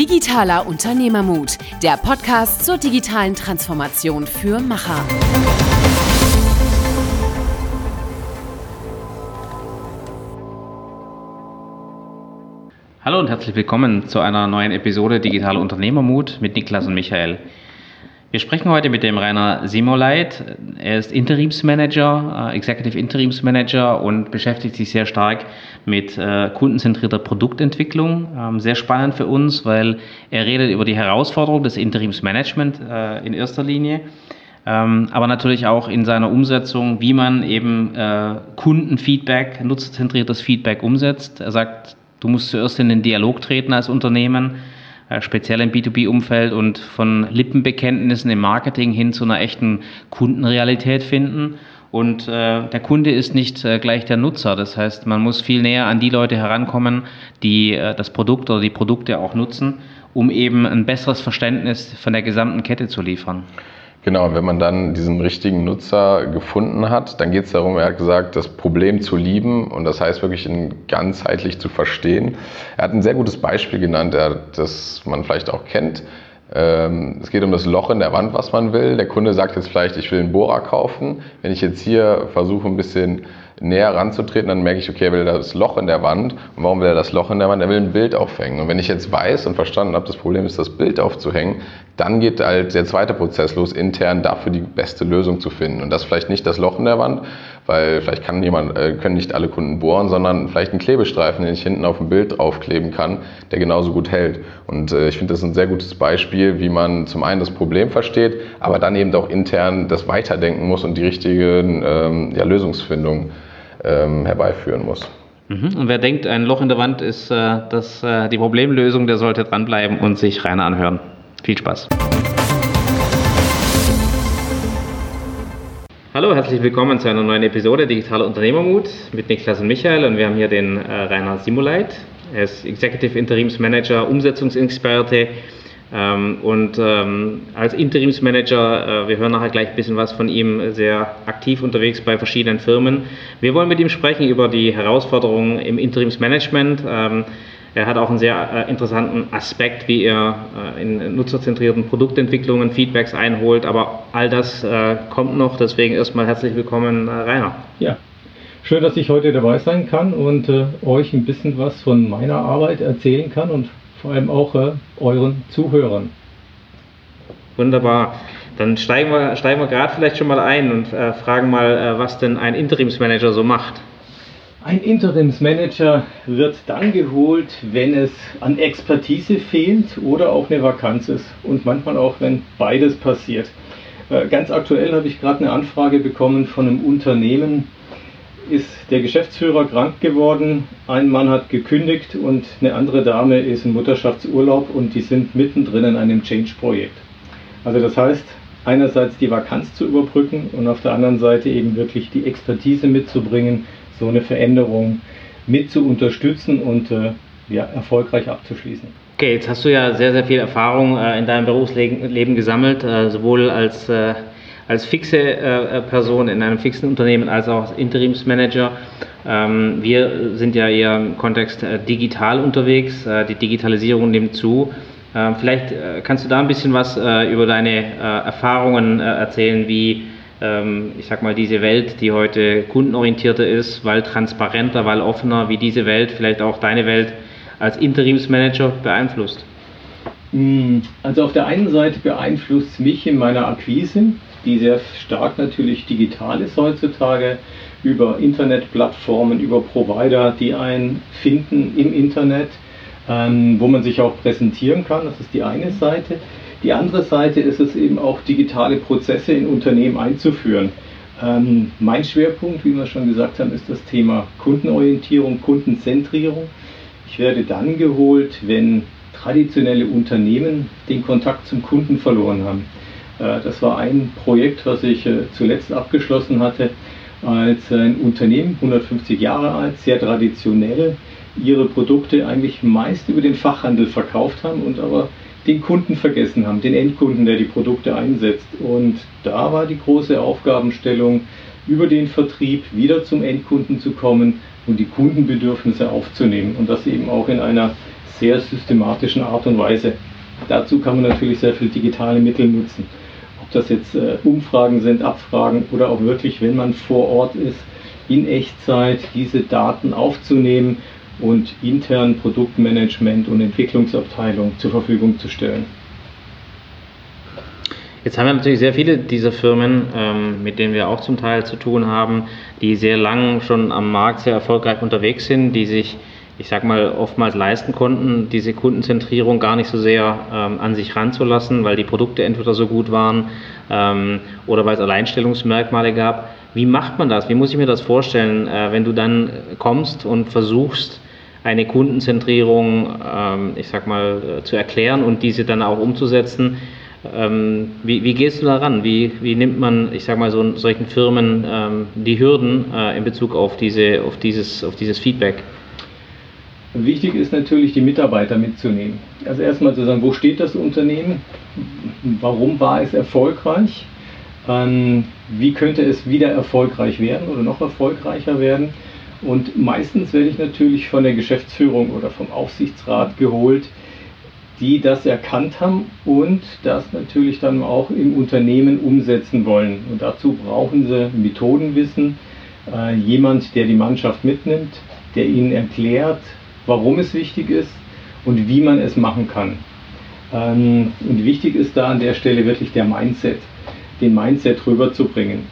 Digitaler Unternehmermut, der Podcast zur digitalen Transformation für Macher. Hallo und herzlich willkommen zu einer neuen Episode Digitaler Unternehmermut mit Niklas und Michael. Wir sprechen heute mit dem Rainer Simoleit. Er ist Interimsmanager, äh, Executive Interimsmanager und beschäftigt sich sehr stark mit äh, kundenzentrierter Produktentwicklung. Ähm, sehr spannend für uns, weil er redet über die Herausforderung des Interimsmanagement äh, in erster Linie, ähm, aber natürlich auch in seiner Umsetzung, wie man eben Kundenfeedback, nutzerzentriertes Feedback umsetzt. Er sagt, du musst zuerst in den Dialog treten als Unternehmen speziell im B2B-Umfeld und von Lippenbekenntnissen im Marketing hin zu einer echten Kundenrealität finden. Und äh, der Kunde ist nicht äh, gleich der Nutzer. Das heißt, man muss viel näher an die Leute herankommen, die äh, das Produkt oder die Produkte auch nutzen, um eben ein besseres Verständnis von der gesamten Kette zu liefern. Genau, wenn man dann diesen richtigen Nutzer gefunden hat, dann geht es darum, er hat gesagt, das Problem zu lieben und das heißt wirklich ihn ganzheitlich zu verstehen. Er hat ein sehr gutes Beispiel genannt, das man vielleicht auch kennt. Ähm, es geht um das Loch in der Wand, was man will. Der Kunde sagt jetzt vielleicht, ich will einen Bohrer kaufen. Wenn ich jetzt hier versuche, ein bisschen näher ranzutreten, dann merke ich, okay, er will das Loch in der Wand. Und warum will er das Loch in der Wand? Er will ein Bild aufhängen. Und wenn ich jetzt weiß und verstanden habe, das Problem ist, das Bild aufzuhängen, dann geht halt der zweite Prozess los, intern dafür die beste Lösung zu finden. Und das vielleicht nicht das Loch in der Wand, weil vielleicht kann jemand, äh, können nicht alle Kunden bohren, sondern vielleicht einen Klebestreifen, den ich hinten auf dem Bild draufkleben kann, der genauso gut hält. Und äh, ich finde das ein sehr gutes Beispiel, wie man zum einen das Problem versteht, aber dann eben auch intern das weiterdenken muss und die richtige ähm, ja, Lösungsfindung ähm, herbeiführen muss. Mhm. Und wer denkt, ein Loch in der Wand ist äh, das, äh, die Problemlösung, der sollte dranbleiben und sich rein anhören. Viel Spaß. Hallo, herzlich willkommen zu einer neuen Episode Digitaler Unternehmermut mit Niklas und Michael und wir haben hier den äh, Rainer Simuleit. Er ist Executive Interimsmanager, Umsetzungsexperte ähm, und ähm, als Interimsmanager, äh, wir hören nachher gleich ein bisschen was von ihm, sehr aktiv unterwegs bei verschiedenen Firmen. Wir wollen mit ihm sprechen über die Herausforderungen im Interimsmanagement. Ähm, er hat auch einen sehr äh, interessanten Aspekt, wie er äh, in nutzerzentrierten Produktentwicklungen Feedbacks einholt, aber all das äh, kommt noch. Deswegen erstmal herzlich willkommen, äh, Rainer. Ja, schön, dass ich heute dabei sein kann und äh, euch ein bisschen was von meiner Arbeit erzählen kann und vor allem auch äh, euren Zuhörern. Wunderbar. Dann steigen wir, steigen wir gerade vielleicht schon mal ein und äh, fragen mal, äh, was denn ein Interimsmanager so macht. Ein Interimsmanager wird dann geholt, wenn es an Expertise fehlt oder auch eine Vakanz ist und manchmal auch, wenn beides passiert. Äh, ganz aktuell habe ich gerade eine Anfrage bekommen von einem Unternehmen, ist der Geschäftsführer krank geworden, ein Mann hat gekündigt und eine andere Dame ist im Mutterschaftsurlaub und die sind mittendrin in einem Change-Projekt. Also das heißt, einerseits die Vakanz zu überbrücken und auf der anderen Seite eben wirklich die Expertise mitzubringen, so eine Veränderung mit zu unterstützen und äh, ja, erfolgreich abzuschließen. Okay, jetzt hast du ja sehr, sehr viel Erfahrung äh, in deinem Berufsleben gesammelt, äh, sowohl als äh, als fixe äh, äh, Person in einem fixen Unternehmen als auch als Interimsmanager. Ähm, wir sind ja eher im Kontext äh, digital unterwegs. Äh, die Digitalisierung nimmt zu. Ähm, vielleicht äh, kannst du da ein bisschen was über deine Erfahrungen erzählen, wie ähm, ich sag mal, diese Welt, die heute kundenorientierter ist, weil transparenter, weil offener, wie diese Welt, vielleicht auch deine Welt als Interimsmanager beeinflusst? Hm, also auf der einen Seite beeinflusst es mich in meiner Akquise, die sehr stark natürlich digital ist heutzutage, über Internetplattformen, über Provider, die einen finden im Internet, ähm, wo man sich auch präsentieren kann. Das ist die eine Seite. Die andere Seite ist es eben auch, digitale Prozesse in Unternehmen einzuführen. Ähm, mein Schwerpunkt, wie wir schon gesagt haben, ist das Thema Kundenorientierung, Kundenzentrierung. Ich werde dann geholt, wenn traditionelle Unternehmen den Kontakt zum Kunden verloren haben. Äh, das war ein Projekt, was ich äh, zuletzt abgeschlossen hatte, als ein Unternehmen, 150 Jahre alt, sehr traditionell, ihre Produkte eigentlich meist über den Fachhandel verkauft haben und aber den Kunden vergessen haben, den Endkunden, der die Produkte einsetzt. Und da war die große Aufgabenstellung, über den Vertrieb wieder zum Endkunden zu kommen, und die Kundenbedürfnisse aufzunehmen und das eben auch in einer sehr systematischen Art und Weise. Dazu kann man natürlich sehr viele digitale Mittel nutzen. Ob das jetzt äh, Umfragen sind, Abfragen oder auch wirklich, wenn man vor Ort ist, in Echtzeit diese Daten aufzunehmen und intern Produktmanagement und Entwicklungsabteilung zur Verfügung zu stellen. Jetzt haben wir natürlich sehr viele dieser Firmen, ähm, mit denen wir auch zum Teil zu tun haben, die sehr lang schon am Markt sehr erfolgreich unterwegs sind, die sich, ich sag mal, oftmals leisten konnten, diese Kundenzentrierung gar nicht so sehr ähm, an sich ranzulassen, weil die Produkte entweder so gut waren ähm, oder weil es Alleinstellungsmerkmale gab. Wie macht man das? Wie muss ich mir das vorstellen, äh, wenn du dann kommst und versuchst, eine Kundenzentrierung, ähm, ich sag mal, äh, zu erklären und diese dann auch umzusetzen? Ähm, wie, wie, gehst du daran? Wie, wie nimmt man, ich sag mal, so solchen Firmen ähm, die Hürden äh, in Bezug auf, diese, auf, dieses, auf dieses Feedback? Wichtig ist natürlich, die Mitarbeiter mitzunehmen. Also erstmal zu sagen, wo steht das Unternehmen? Warum war es erfolgreich? Ähm, wie könnte es wieder erfolgreich werden oder noch erfolgreicher werden? Und meistens werde ich natürlich von der Geschäftsführung oder vom Aufsichtsrat geholt, die das erkannt haben und das natürlich dann auch im Unternehmen umsetzen wollen. Und dazu brauchen sie Methodenwissen, äh, jemand, der die Mannschaft mitnimmt, der ihnen erklärt, warum es wichtig ist und wie man es machen kann. Ähm, und wichtig ist da an der Stelle wirklich der Mindset, den Mindset rüberzubringen.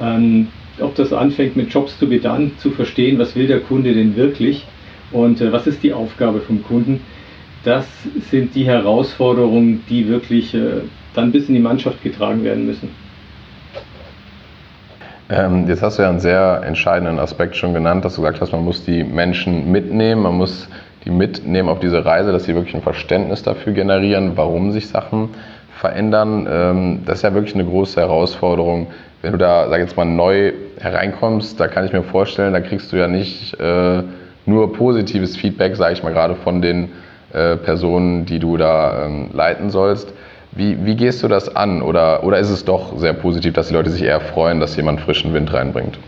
Ähm, ob das anfängt mit Jobs to be done, zu verstehen, was will der Kunde denn wirklich und äh, was ist die Aufgabe vom Kunden das sind die Herausforderungen, die wirklich äh, dann bis in die Mannschaft getragen werden müssen. Ähm, jetzt hast du ja einen sehr entscheidenden Aspekt schon genannt, dass du gesagt hast, man muss die Menschen mitnehmen, man muss die mitnehmen auf diese Reise, dass sie wirklich ein Verständnis dafür generieren, warum sich Sachen verändern. Ähm, das ist ja wirklich eine große Herausforderung. Wenn du da, sag ich jetzt mal, neu hereinkommst, da kann ich mir vorstellen, da kriegst du ja nicht äh, nur positives Feedback, sage ich mal, gerade von den äh, Personen, die du da ähm, leiten sollst. Wie, wie gehst du das an? Oder, oder ist es doch sehr positiv, dass die Leute sich eher freuen, dass jemand frischen Wind reinbringt?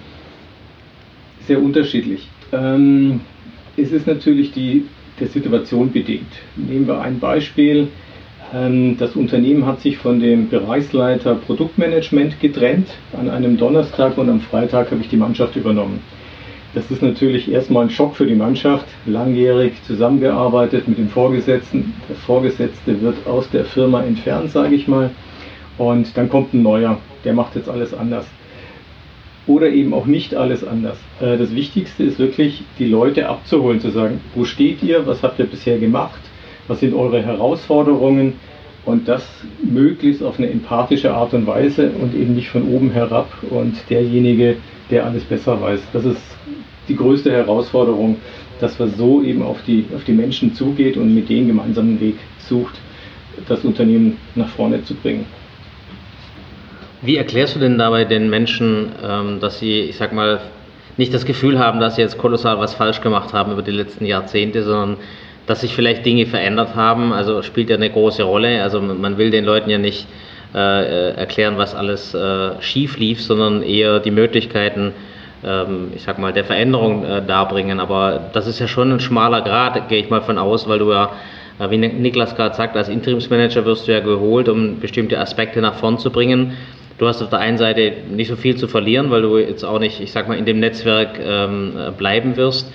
Sehr unterschiedlich. Ähm, es ist natürlich die, der Situation bedingt. Nehmen wir ein Beispiel. Ähm, das Unternehmen hat sich von dem Bereichsleiter Produktmanagement getrennt an einem Donnerstag und am Freitag habe ich die Mannschaft übernommen. Das ist natürlich erstmal ein Schock für die Mannschaft. Langjährig zusammengearbeitet mit dem Vorgesetzten. Der Vorgesetzte wird aus der Firma entfernt, sage ich mal. Und dann kommt ein neuer, der macht jetzt alles anders. Oder eben auch nicht alles anders. Äh, das Wichtigste ist wirklich, die Leute abzuholen, zu sagen, wo steht ihr, was habt ihr bisher gemacht, was sind eure Herausforderungen und das möglichst auf eine empathische Art und Weise und eben nicht von oben herab und derjenige, der alles besser weiß. Das ist die größte Herausforderung, dass man so eben auf die, auf die Menschen zugeht und mit denen gemeinsamen Weg sucht, das Unternehmen nach vorne zu bringen. Wie erklärst du denn dabei den Menschen, ähm, dass sie, ich sag mal, nicht das Gefühl haben, dass sie jetzt kolossal was falsch gemacht haben über die letzten Jahrzehnte, sondern dass sich vielleicht Dinge verändert haben? Also spielt ja eine große Rolle. Also man will den Leuten ja nicht äh, äh erklären, was alles äh, schief lief, sondern eher die Möglichkeiten ich sag mal, der Veränderung äh, darbringen. Aber das ist ja schon ein schmaler Grad, gehe ich mal von aus, weil du ja, äh, wie Niklas gerade sagt, als Interimsmanager wirst du ja geholt, um bestimmte Aspekte nach vorn zu bringen. Du hast auf der einen Seite nicht so viel zu verlieren, weil du jetzt auch nicht, ich sag mal, in dem Netzwerk ähm, bleiben wirst.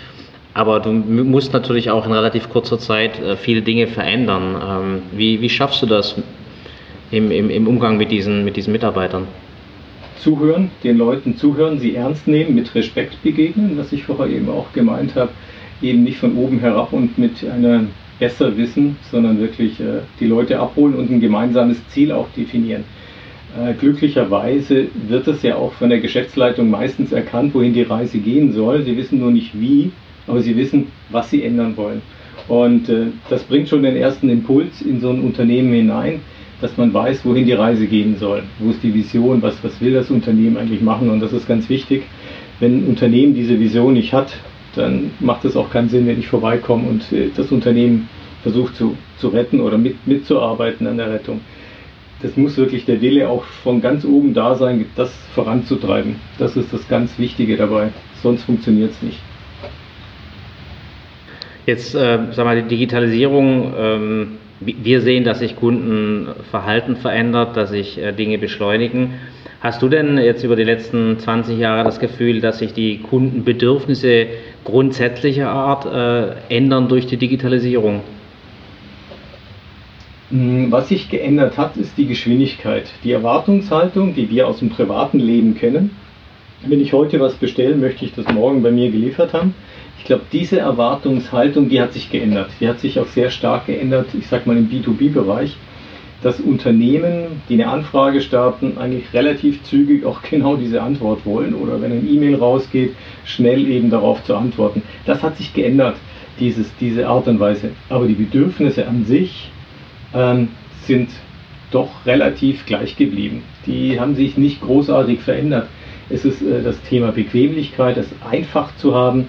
Aber du musst natürlich auch in relativ kurzer Zeit äh, viele Dinge verändern. Ähm, wie, wie schaffst du das im, im, im Umgang mit diesen, mit diesen Mitarbeitern? Zuhören, den Leuten zuhören, sie ernst nehmen, mit Respekt begegnen, was ich vorher eben auch gemeint habe, eben nicht von oben herab und mit einem Besserwissen, sondern wirklich äh, die Leute abholen und ein gemeinsames Ziel auch definieren. Äh, glücklicherweise wird es ja auch von der Geschäftsleitung meistens erkannt, wohin die Reise gehen soll. Sie wissen nur nicht wie, aber sie wissen, was sie ändern wollen. Und äh, das bringt schon den ersten Impuls in so ein Unternehmen hinein dass man weiß, wohin die Reise gehen soll. Wo ist die Vision, was, was will das Unternehmen eigentlich machen und das ist ganz wichtig. Wenn ein Unternehmen diese Vision nicht hat, dann macht es auch keinen Sinn, wenn ich vorbeikomme und äh, das Unternehmen versucht zu, zu retten oder mit, mitzuarbeiten an der Rettung. Das muss wirklich der Wille auch von ganz oben da sein, das voranzutreiben. Das ist das ganz Wichtige dabei. Sonst funktioniert es nicht. Jetzt, äh, sag mal, die Digitalisierung, ähm, wir sehen, dass sich Kundenverhalten verändert, dass sich äh, Dinge beschleunigen. Hast du denn jetzt über die letzten 20 Jahre das Gefühl, dass sich die Kundenbedürfnisse grundsätzlicher Art äh, ändern durch die Digitalisierung? Hm, was sich geändert hat, ist die Geschwindigkeit. Die Erwartungshaltung, die wir aus dem privaten Leben kennen. Wenn ich heute was bestelle, möchte ich das morgen bei mir geliefert haben. Ich glaube, diese Erwartungshaltung, die hat sich geändert. Die hat sich auch sehr stark geändert, ich sage mal im B2B-Bereich, dass Unternehmen, die eine Anfrage starten, eigentlich relativ zügig auch genau diese Antwort wollen oder wenn ein E-Mail rausgeht, schnell eben darauf zu antworten. Das hat sich geändert, dieses, diese Art und Weise. Aber die Bedürfnisse an sich ähm, sind doch relativ gleich geblieben. Die haben sich nicht großartig verändert. Es ist äh, das Thema Bequemlichkeit, es einfach zu haben,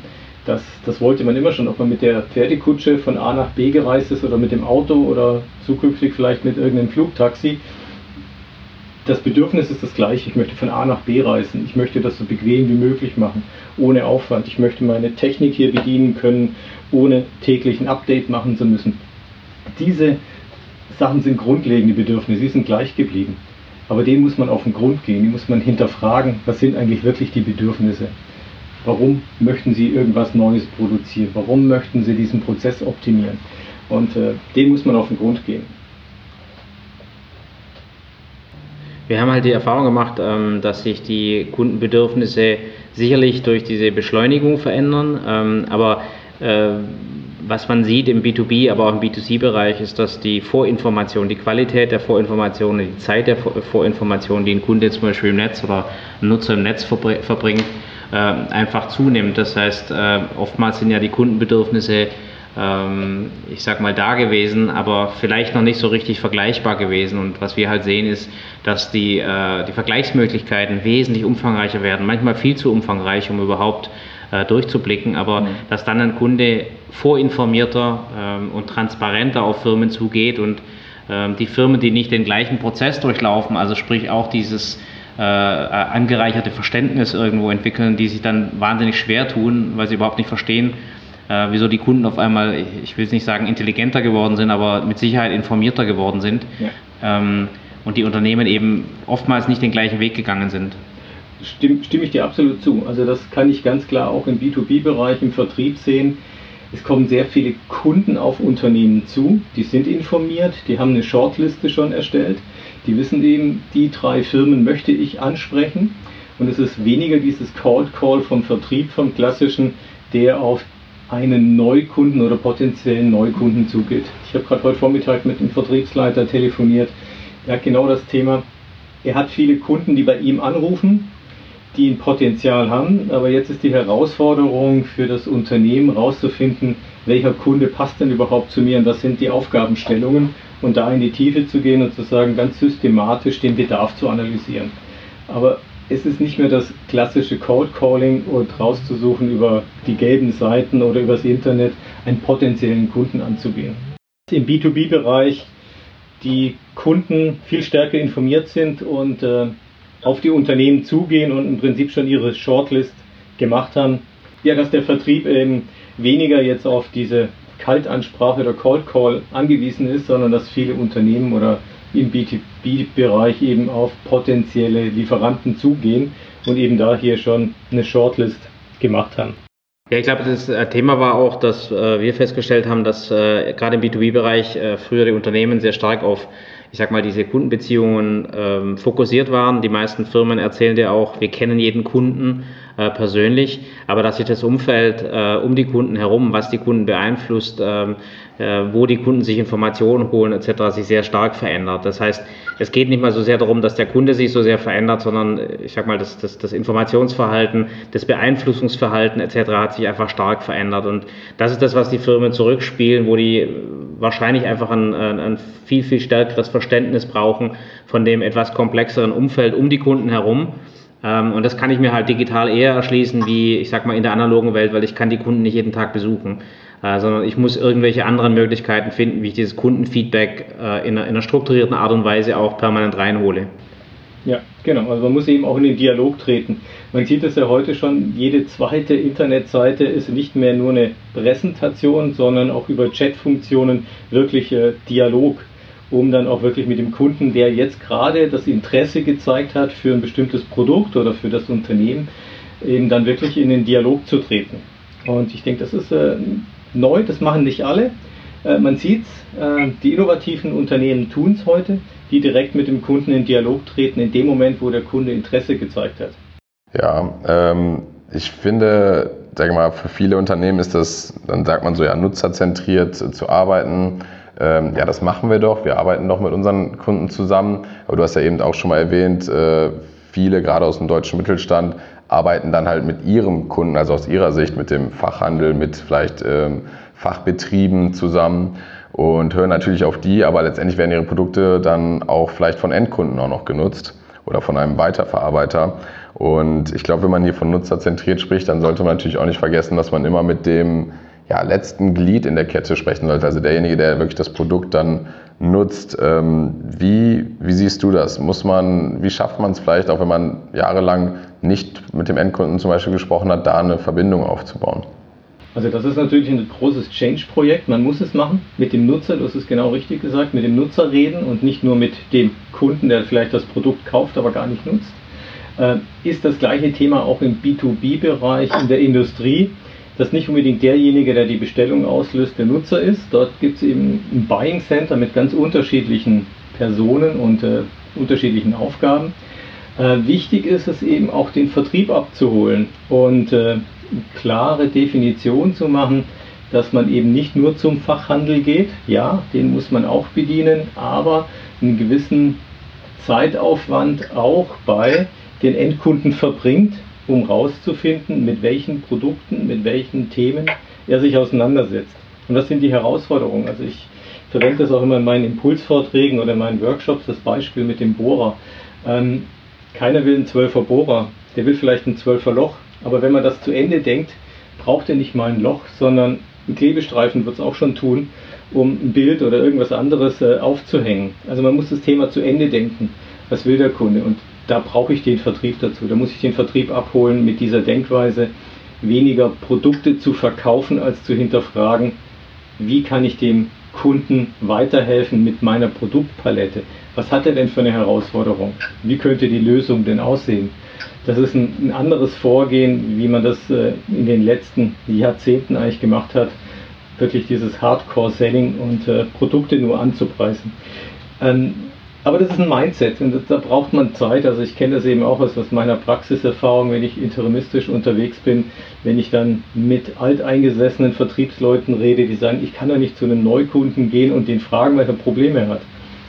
das, das wollte man immer schon, ob man mit der Pferdekutsche von A nach B gereist ist oder mit dem Auto oder zukünftig vielleicht mit irgendeinem Flugtaxi. Das Bedürfnis ist das gleiche. Ich möchte von A nach B reisen. Ich möchte das so bequem wie möglich machen, ohne Aufwand. Ich möchte meine Technik hier bedienen können, ohne täglich ein Update machen zu müssen. Diese Sachen sind grundlegende Bedürfnisse, sie sind gleich geblieben. Aber denen muss man auf den Grund gehen, die muss man hinterfragen, was sind eigentlich wirklich die Bedürfnisse. Warum möchten Sie irgendwas Neues produzieren? Warum möchten Sie diesen Prozess optimieren? Und äh, dem muss man auf den Grund gehen. Wir haben halt die Erfahrung gemacht, ähm, dass sich die Kundenbedürfnisse sicherlich durch diese Beschleunigung verändern. Ähm, aber äh, was man sieht im B2B, aber auch im B2C-Bereich, ist, dass die Vorinformation, die Qualität der Vorinformation, die Zeit der Vorinformation, die ein Kunde zum Beispiel im Netz oder ein Nutzer im Netz verbringt, einfach zunimmt. Das heißt, äh, oftmals sind ja die Kundenbedürfnisse, ähm, ich sag mal, da gewesen, aber vielleicht noch nicht so richtig vergleichbar gewesen. Und was wir halt sehen, ist, dass die, äh, die Vergleichsmöglichkeiten wesentlich umfangreicher werden, manchmal viel zu umfangreich, um überhaupt durchzublicken, aber mhm. dass dann ein Kunde vorinformierter ähm, und transparenter auf Firmen zugeht und ähm, die Firmen, die nicht den gleichen Prozess durchlaufen, also sprich auch dieses äh, angereicherte Verständnis irgendwo entwickeln, die sich dann wahnsinnig schwer tun, weil sie überhaupt nicht verstehen, äh, wieso die Kunden auf einmal, ich will es nicht sagen intelligenter geworden sind, aber mit Sicherheit informierter geworden sind ja. ähm, und die Unternehmen eben oftmals nicht den gleichen Weg gegangen sind. Stimme, stimme ich dir absolut zu. Also das kann ich ganz klar auch im B2B-Bereich, im Vertrieb sehen. Es kommen sehr viele Kunden auf Unternehmen zu, die sind informiert, die haben eine Shortliste schon erstellt die wissen eben, die drei Firmen möchte ich ansprechen. Und es ist weniger dieses Cold Call vom Vertrieb, vom klassischen, der auf einen Neukunden oder potenziellen Neukunden zugeht. Ich habe gerade heute Vormittag mit dem Vertriebsleiter telefoniert. Er hat genau das Thema. Er hat viele Kunden, die bei ihm anrufen, die ein Potenzial haben. Aber jetzt ist die Herausforderung für das Unternehmen herauszufinden, welcher Kunde passt denn überhaupt zu mir und was sind die Aufgabenstellungen und da in die Tiefe zu gehen und zu sagen, ganz systematisch den Bedarf zu analysieren. Aber es ist nicht mehr das klassische Cold Calling und rauszusuchen über die gelben Seiten oder übers Internet einen potenziellen Kunden anzugehen. Im B2B-Bereich die Kunden viel stärker informiert sind und äh, auf die Unternehmen zugehen und im Prinzip schon ihre Shortlist gemacht haben. Ja, dass der Vertrieb eben weniger jetzt auf diese Kaltansprache oder Cold Call angewiesen ist, sondern dass viele Unternehmen oder im B2B-Bereich eben auf potenzielle Lieferanten zugehen und eben da hier schon eine Shortlist gemacht haben. Ja, ich glaube, das äh, Thema war auch, dass äh, wir festgestellt haben, dass äh, gerade im B2B-Bereich äh, früher die Unternehmen sehr stark auf, ich sag mal, diese Kundenbeziehungen ähm, fokussiert waren. Die meisten Firmen erzählen dir auch, wir kennen jeden Kunden äh, persönlich, aber dass sich das Umfeld äh, um die Kunden herum, was die Kunden beeinflusst, ähm, äh, wo die Kunden sich Informationen holen etc., sich sehr stark verändert. Das heißt, es geht nicht mal so sehr darum, dass der Kunde sich so sehr verändert, sondern äh, ich sag mal, das, das, das Informationsverhalten, das Beeinflussungsverhalten etc. hat sich einfach stark verändert und das ist das, was die Firmen zurückspielen, wo die wahrscheinlich einfach ein, ein, ein viel, viel stärkeres Verständnis brauchen von dem etwas komplexeren Umfeld um die Kunden herum ähm, und das kann ich mir halt digital eher erschließen wie, ich sag mal, in der analogen Welt, weil ich kann die Kunden nicht jeden Tag besuchen, äh, sondern ich muss irgendwelche anderen Möglichkeiten finden, wie ich dieses Kundenfeedback äh, in, einer, in einer strukturierten Art und Weise auch permanent reinhole. Ja, genau. Also man muss eben auch in den Dialog treten. Man sieht es ja heute schon, jede zweite Internetseite ist nicht mehr nur eine Präsentation, sondern auch über Chatfunktionen wirklich äh, Dialog, um dann auch wirklich mit dem Kunden, der jetzt gerade das Interesse gezeigt hat für ein bestimmtes Produkt oder für das Unternehmen, eben dann wirklich in den Dialog zu treten. Und ich denke, das ist äh, neu, das machen nicht alle. Äh, man sieht es, äh, die innovativen Unternehmen tun es heute die direkt mit dem Kunden in Dialog treten, in dem Moment, wo der Kunde Interesse gezeigt hat. Ja, ähm, ich finde, sag mal, für viele Unternehmen ist das, dann sagt man so, ja, nutzerzentriert zu arbeiten. Ähm, ja, das machen wir doch. Wir arbeiten doch mit unseren Kunden zusammen. Aber du hast ja eben auch schon mal erwähnt, äh, viele, gerade aus dem deutschen Mittelstand, arbeiten dann halt mit ihrem Kunden, also aus ihrer Sicht mit dem Fachhandel, mit vielleicht ähm, Fachbetrieben zusammen und hören natürlich auf die, aber letztendlich werden ihre Produkte dann auch vielleicht von Endkunden auch noch genutzt oder von einem Weiterverarbeiter. Und ich glaube, wenn man hier von nutzerzentriert spricht, dann sollte man natürlich auch nicht vergessen, dass man immer mit dem ja, letzten Glied in der Kette sprechen sollte, also derjenige, der wirklich das Produkt dann nutzt. Ähm, wie, wie siehst du das? Muss man, wie schafft man es vielleicht, auch wenn man jahrelang nicht mit dem Endkunden zum Beispiel gesprochen hat, da eine Verbindung aufzubauen? Also das ist natürlich ein großes Change-Projekt. Man muss es machen mit dem Nutzer, du hast es genau richtig gesagt, mit dem Nutzer reden und nicht nur mit dem Kunden, der vielleicht das Produkt kauft, aber gar nicht nutzt. Äh, ist das gleiche Thema auch im B2B-Bereich in der Industrie, dass nicht unbedingt derjenige, der die Bestellung auslöst, der Nutzer ist. Dort gibt es eben ein Buying Center mit ganz unterschiedlichen Personen und äh, unterschiedlichen Aufgaben. Äh, wichtig ist es eben auch den Vertrieb abzuholen und äh, klare Definition zu machen, dass man eben nicht nur zum Fachhandel geht, ja, den muss man auch bedienen, aber einen gewissen Zeitaufwand auch bei den Endkunden verbringt, um herauszufinden, mit welchen Produkten, mit welchen Themen er sich auseinandersetzt. Und was sind die Herausforderungen? Also ich verwende das auch immer in meinen Impulsvorträgen oder in meinen Workshops, das Beispiel mit dem Bohrer. Ähm, keiner will einen 12er Bohrer, der will vielleicht ein 12er Loch, aber wenn man das zu Ende denkt, braucht er nicht mal ein Loch, sondern ein Klebestreifen wird es auch schon tun, um ein Bild oder irgendwas anderes äh, aufzuhängen. Also man muss das Thema zu Ende denken. Was will der Kunde? Und da brauche ich den Vertrieb dazu. Da muss ich den Vertrieb abholen mit dieser Denkweise, weniger Produkte zu verkaufen, als zu hinterfragen, wie kann ich dem Kunden weiterhelfen mit meiner Produktpalette. Was hat er denn für eine Herausforderung? Wie könnte die Lösung denn aussehen? Das ist ein, ein anderes Vorgehen, wie man das äh, in den letzten Jahrzehnten eigentlich gemacht hat, wirklich dieses Hardcore-Selling und äh, Produkte nur anzupreisen. Ähm, aber das ist ein Mindset und da braucht man Zeit. Also ich kenne das eben auch aus, aus meiner Praxiserfahrung, wenn ich interimistisch unterwegs bin, wenn ich dann mit alteingesessenen Vertriebsleuten rede, die sagen, ich kann ja nicht zu einem Neukunden gehen und den fragen, Probleme er hat.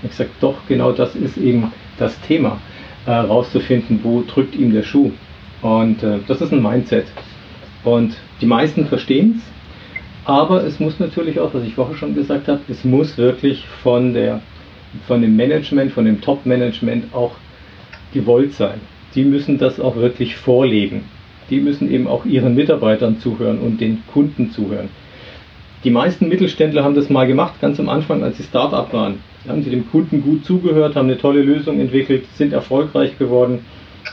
Ich sage, doch, genau das ist eben das Thema äh, wo drückt ihm der Schuh. Und äh, das ist ein Mindset. Und die meisten verstehen es, aber es muss natürlich auch, was ich vorher schon gesagt habe, es muss wirklich von, der, von dem Management, von dem Top-Management auch gewollt sein. Die müssen das auch wirklich vorleben. Die müssen eben auch ihren Mitarbeitern zuhören und den Kunden zuhören. Die meisten Mittelständler haben das mal gemacht, ganz am Anfang, als sie Start-up waren haben sie dem Kunden gut zugehört, haben eine tolle Lösung entwickelt, sind erfolgreich geworden.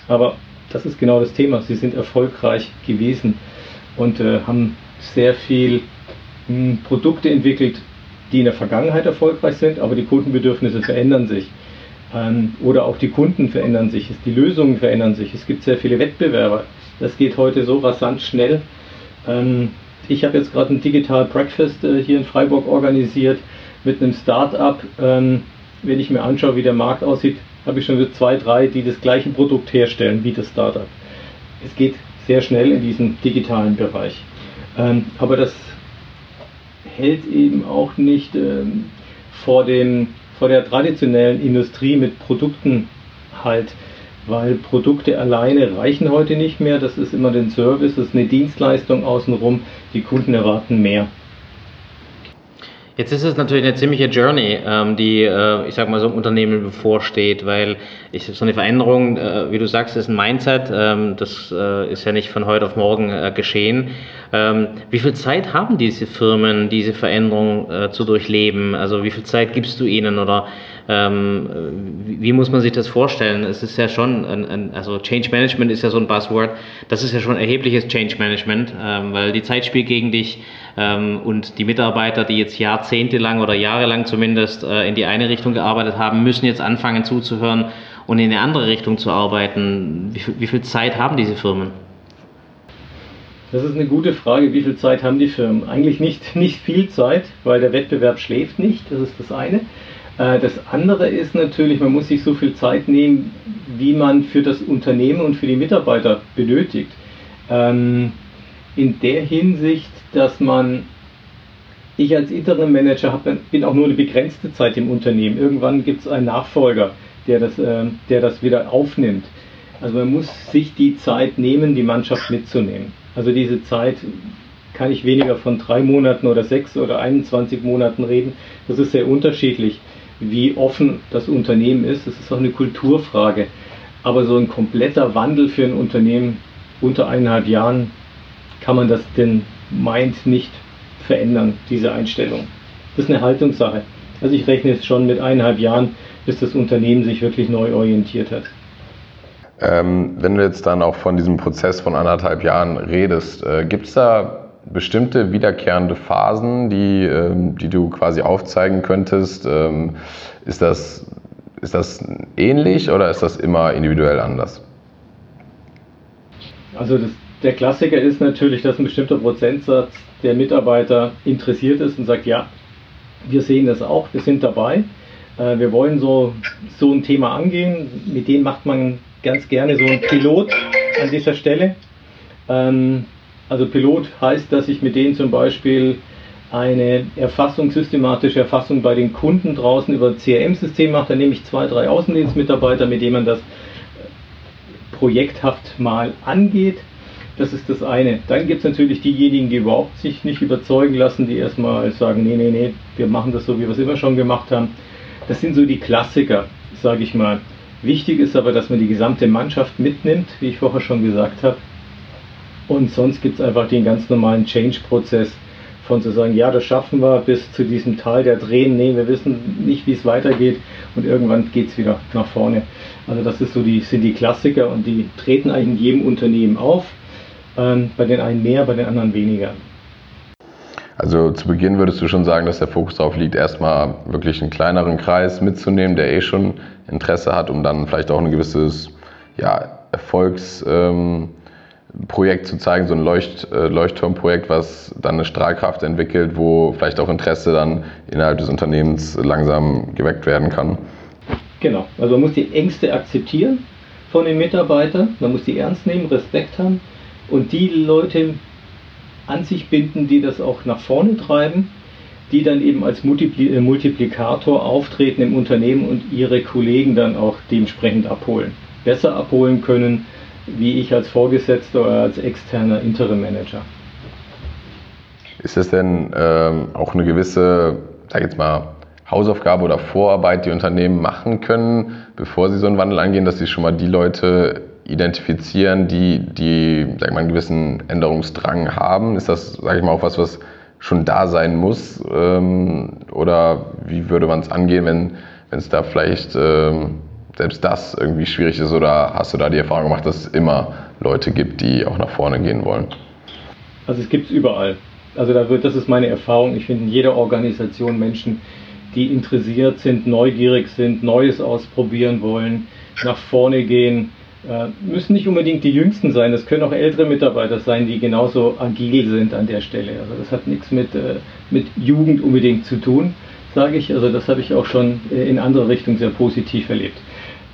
Aber das ist genau das Thema. Sie sind erfolgreich gewesen und äh, haben sehr viel mh, hm, Produkte entwickelt, die in der Vergangenheit erfolgreich sind, aber die Kundenbedürfnisse verändern sich. Ähm, oder auch die Kunden verändern sich, die Lösungen verändern sich. Es gibt sehr viele Wettbewerber. Das geht heute so rasant schnell. Ähm, ich habe jetzt gerade ein Digital Breakfast äh, hier in Freiburg organisiert mit einem Start-up, ähm, wenn ich mir anschaue, wie der Markt aussieht, habe ich schon so zwei, drei, die das gleiche Produkt herstellen wie das Start-up. Es geht sehr schnell in diesem digitalen Bereich. Ähm, aber das hält eben auch nicht ähm, vor, dem, vor der traditionellen Industrie mit Produkten halt, weil Produkte alleine reichen heute nicht mehr. Das ist immer den Service, das ist eine Dienstleistung außenrum. Die Kunden erwarten mehr. Jetzt ist es natürlich eine ziemliche Journey, ähm, die, äh, ich sag mal, so einem Unternehmen bevorsteht, weil ich, so eine Veränderung, äh, wie du sagst, ist ein Mindset. Ähm, das äh, ist ja nicht von heute auf morgen geschehen. Ähm, wie viel Zeit haben diese Firmen, diese Veränderung zu durchleben? Also wie viel Zeit gibst du ihnen oder ähm, wie, wie, muss man sich das vorstellen? Es ist ja schon, ein, ein, also Change Management ist ja so ein Buzzword. Das ist ja schon erhebliches Change Management, ähm, weil die Zeit spielt gegen dich ähm, und die Mitarbeiter, die jetzt jahrzehntelang oder jahrelang zumindest äh, in die eine Richtung gearbeitet haben, müssen jetzt anfangen zuzuhören und in eine andere Richtung zu arbeiten. Wie, wie viel Zeit haben diese Firmen? Das ist eine gute Frage. Wie viel Zeit haben die Firmen? Eigentlich nicht, nicht viel Zeit, weil der Wettbewerb schläft nicht. Das ist das eine. Äh, das andere ist natürlich, man muss sich so viel Zeit nehmen, wie man für das Unternehmen und für die Mitarbeiter benötigt. Ähm, in der Hinsicht, dass man, ich als Interim Manager bin auch nur eine begrenzte Zeit im Unternehmen. Irgendwann gibt es einen Nachfolger, der das, äh, der das wieder aufnimmt. Also man muss sich die Zeit nehmen, die Mannschaft mitzunehmen. Also diese Zeit kann ich weniger von drei Monaten oder sechs oder 21 Monaten reden. Das ist sehr unterschiedlich, wie offen das Unternehmen ist. Das ist auch eine Kulturfrage. Aber so ein kompletter Wandel für ein Unternehmen unter eineinhalb Jahren kann man das denn meint nicht verändern, diese Einstellung. Das ist eine Haltungssache. Also ich rechne jetzt schon mit eineinhalb Jahren, bis das Unternehmen sich wirklich neu orientiert hat. Ähm, wenn du jetzt dann auch von diesem Prozess von anderthalb Jahren redest, äh, gibt es da bestimmte wiederkehrende Phasen, die, ähm, die du quasi aufzeigen könntest? Ähm, ist, das, ist das ähnlich oder ist das immer individuell anders? Also das, der Klassiker ist natürlich, dass ein bestimmter Prozentsatz der Mitarbeiter interessiert ist und sagt, ja, wir sehen das auch, wir sind dabei. Äh, wir wollen so, so ein Thema angehen. Mit denen macht man ganz gerne so ein Pilot an dieser Stelle. Ähm, also Pilot heißt, dass ich mit denen zum Beispiel eine Erfassung, systematische Erfassung bei den Kunden draußen über CRM-System mache. Da nehme ich zwei, drei Außendienstmitarbeiter, mit denen man das projekthaft mal angeht. Das ist das eine. Dann gibt es natürlich diejenigen, die überhaupt sich nicht überzeugen lassen, die erstmal sagen, nee, nee, nee, wir machen das so, wie wir es immer schon gemacht haben. Das sind so die Klassiker, sage ich mal. Wichtig ist aber, dass man die gesamte Mannschaft mitnimmt, wie ich vorher schon gesagt habe. Und sonst gibt es einfach den ganz normalen Change-Prozess von zu sagen, ja, das schaffen wir bis zu diesem Tal der Drehen. Nee, wir wissen nicht, wie es weitergeht und irgendwann geht es wieder nach vorne. Also das ist so die, sind die Klassiker und die treten eigentlich in jedem Unternehmen auf. Ähm, bei den einen mehr, bei den anderen weniger. Also zu Beginn würdest du schon sagen, dass der Fokus darauf liegt, erstmal wirklich einen kleineren Kreis mitzunehmen, der eh schon Interesse hat, um dann vielleicht auch ein gewisses ja, Erfolgsprojekt ähm, zu zeigen, so ein Leucht, äh, Leuchtturmprojekt, was dann eine Strahlkraft entwickelt, wo vielleicht auch Interesse dann innerhalb des Unternehmens langsam geweckt werden kann. Genau, also man muss die Ängste akzeptieren von den Mitarbeitern, man muss die ernst nehmen, Respekt haben und die Leute an sich binden, die das auch nach vorne treiben, die dann eben als Multipli äh, Multiplikator auftreten im Unternehmen und ihre Kollegen dann auch dementsprechend abholen. Besser abholen können, wie ich als Vorgesetzter oder als externer Interim Manager. Ist das denn ähm, auch eine gewisse, sag jetzt mal, Hausaufgabe oder Vorarbeit, die Unternehmen machen können, bevor sie so einen Wandel angehen, dass sie schon mal die Leute identifizieren, die, die sag mal, einen gewissen Änderungsdrang haben? Ist das, sage ich mal, auch was, was schon da sein muss? Ähm, oder wie würde man es angehen, wenn es da vielleicht ähm, selbst das irgendwie schwierig ist? Oder hast du da die Erfahrung gemacht, dass es immer Leute gibt, die auch nach vorne gehen wollen? Also es gibt es überall. Also da wird, das ist meine Erfahrung. Ich finde in jeder Organisation Menschen, die interessiert sind, neugierig sind, Neues ausprobieren wollen, nach vorne gehen, äh, müssen nicht unbedingt die Jüngsten sein, das können auch ältere Mitarbeiter sein, die genauso agil sind an der Stelle. Also das hat nichts mit, äh, mit Jugend unbedingt zu tun, sage ich. Also das habe ich auch schon äh, in andere Richtungen sehr positiv erlebt.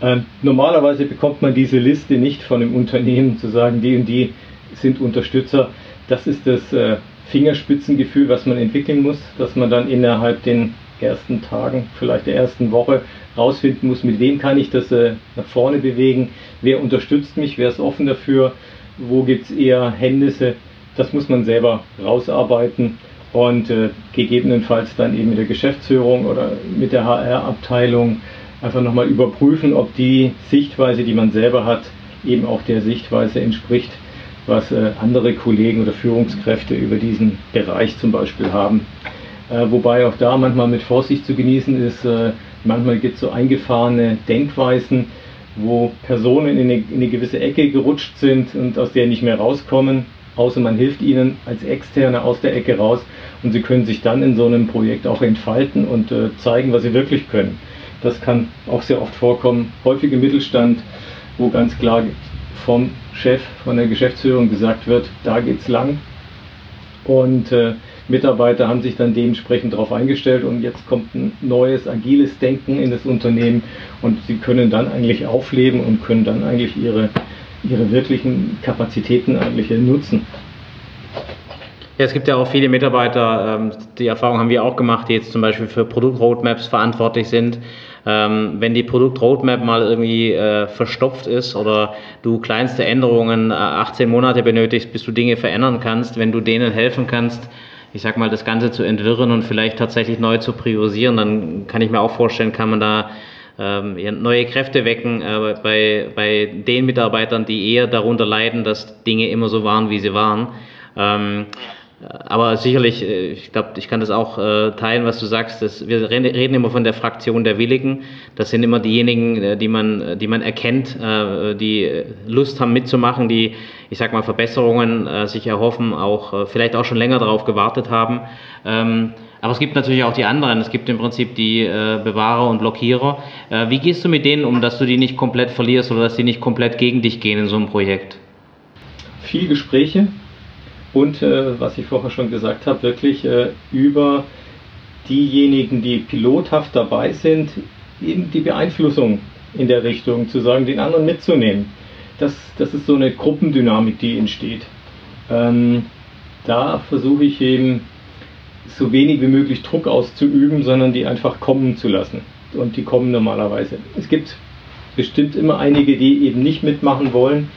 Ähm, normalerweise bekommt man diese Liste nicht von einem Unternehmen zu sagen, die und die sind Unterstützer. Das ist das äh, Fingerspitzengefühl, was man entwickeln muss, dass man dann innerhalb den ersten Tagen, vielleicht der ersten Woche rausfinden muss, mit wem kann ich das äh, nach vorne bewegen, wer unterstützt mich, wer ist offen dafür, wo gibt es eher Hemmnisse. Das muss man selber rausarbeiten und äh, gegebenenfalls dann eben mit der Geschäftsführung oder mit der HR-Abteilung einfach nochmal überprüfen, ob die Sichtweise, die man selber hat, eben auch der Sichtweise entspricht, was äh, andere Kollegen oder Führungskräfte über diesen Bereich zum Beispiel haben. Äh, wobei auch da manchmal mit Vorsicht zu genießen ist, äh, manchmal gibt es so eingefahrene Denkweisen, wo Personen in eine, in eine gewisse Ecke gerutscht sind und aus der nicht mehr rauskommen, außer man hilft ihnen als Externe aus der Ecke raus und sie können sich dann in so einem Projekt auch entfalten und zeigen, was sie wirklich können. Das kann auch sehr oft vorkommen, häufig im Mittelstand, wo ganz klar vom Chef, von der Geschäftsführung gesagt wird, da geht's lang. Und äh, Mitarbeiter haben sich dann dementsprechend darauf eingestellt und jetzt kommt ein neues, agiles Denken in das Unternehmen und sie können dann eigentlich aufleben und können dann eigentlich ihre, ihre wirklichen Kapazitäten eigentlich nutzen. Ja, es gibt ja auch viele Mitarbeiter, ähm, die Erfahrung haben wir auch gemacht, die jetzt zum Beispiel für Produktroadmaps verantwortlich sind. Ähm, wenn die Produktroadmap mal irgendwie äh, verstopft ist oder du kleinste Änderungen 18 äh, Monate benötigst, bis du Dinge verändern kannst, wenn du denen helfen kannst, ich sag mal, das Ganze zu entwirren und vielleicht tatsächlich neu zu priorisieren, dann kann ich mir auch vorstellen, kann man da ähm, neue Kräfte wecken äh, bei, bei den Mitarbeitern, die eher darunter leiden, dass Dinge immer so waren, wie sie waren. Ähm, aber sicherlich, äh, ich glaube, ich kann das auch äh, teilen, was du sagst. Dass wir reden immer von der Fraktion der Willigen. Das sind immer diejenigen, äh, die man, die man erkennt, die Lust haben mitzumachen, die, ich sag mal, Verbesserungen sich erhoffen, auch vielleicht auch schon länger darauf gewartet haben. Ähm, aber es gibt natürlich auch die anderen. Es gibt im Prinzip die Bewahrer und Blockierer. Wie gehst du mit denen um, dass du die nicht komplett verlierst oder dass die nicht komplett gegen dich gehen in so einem Projekt? Viel Gespräche, und äh, was ich vorher schon gesagt habe, wirklich äh, über diejenigen, die pilothaft dabei sind, eben die Beeinflussung in der Richtung, zu sagen, den anderen mitzunehmen. Das, das ist so eine Gruppendynamik, die entsteht. Ähm, da versuche ich eben so wenig wie möglich Druck auszuüben, sondern die einfach kommen zu lassen. Und die kommen normalerweise. Es gibt bestimmt immer einige, die eben nicht mitmachen wollen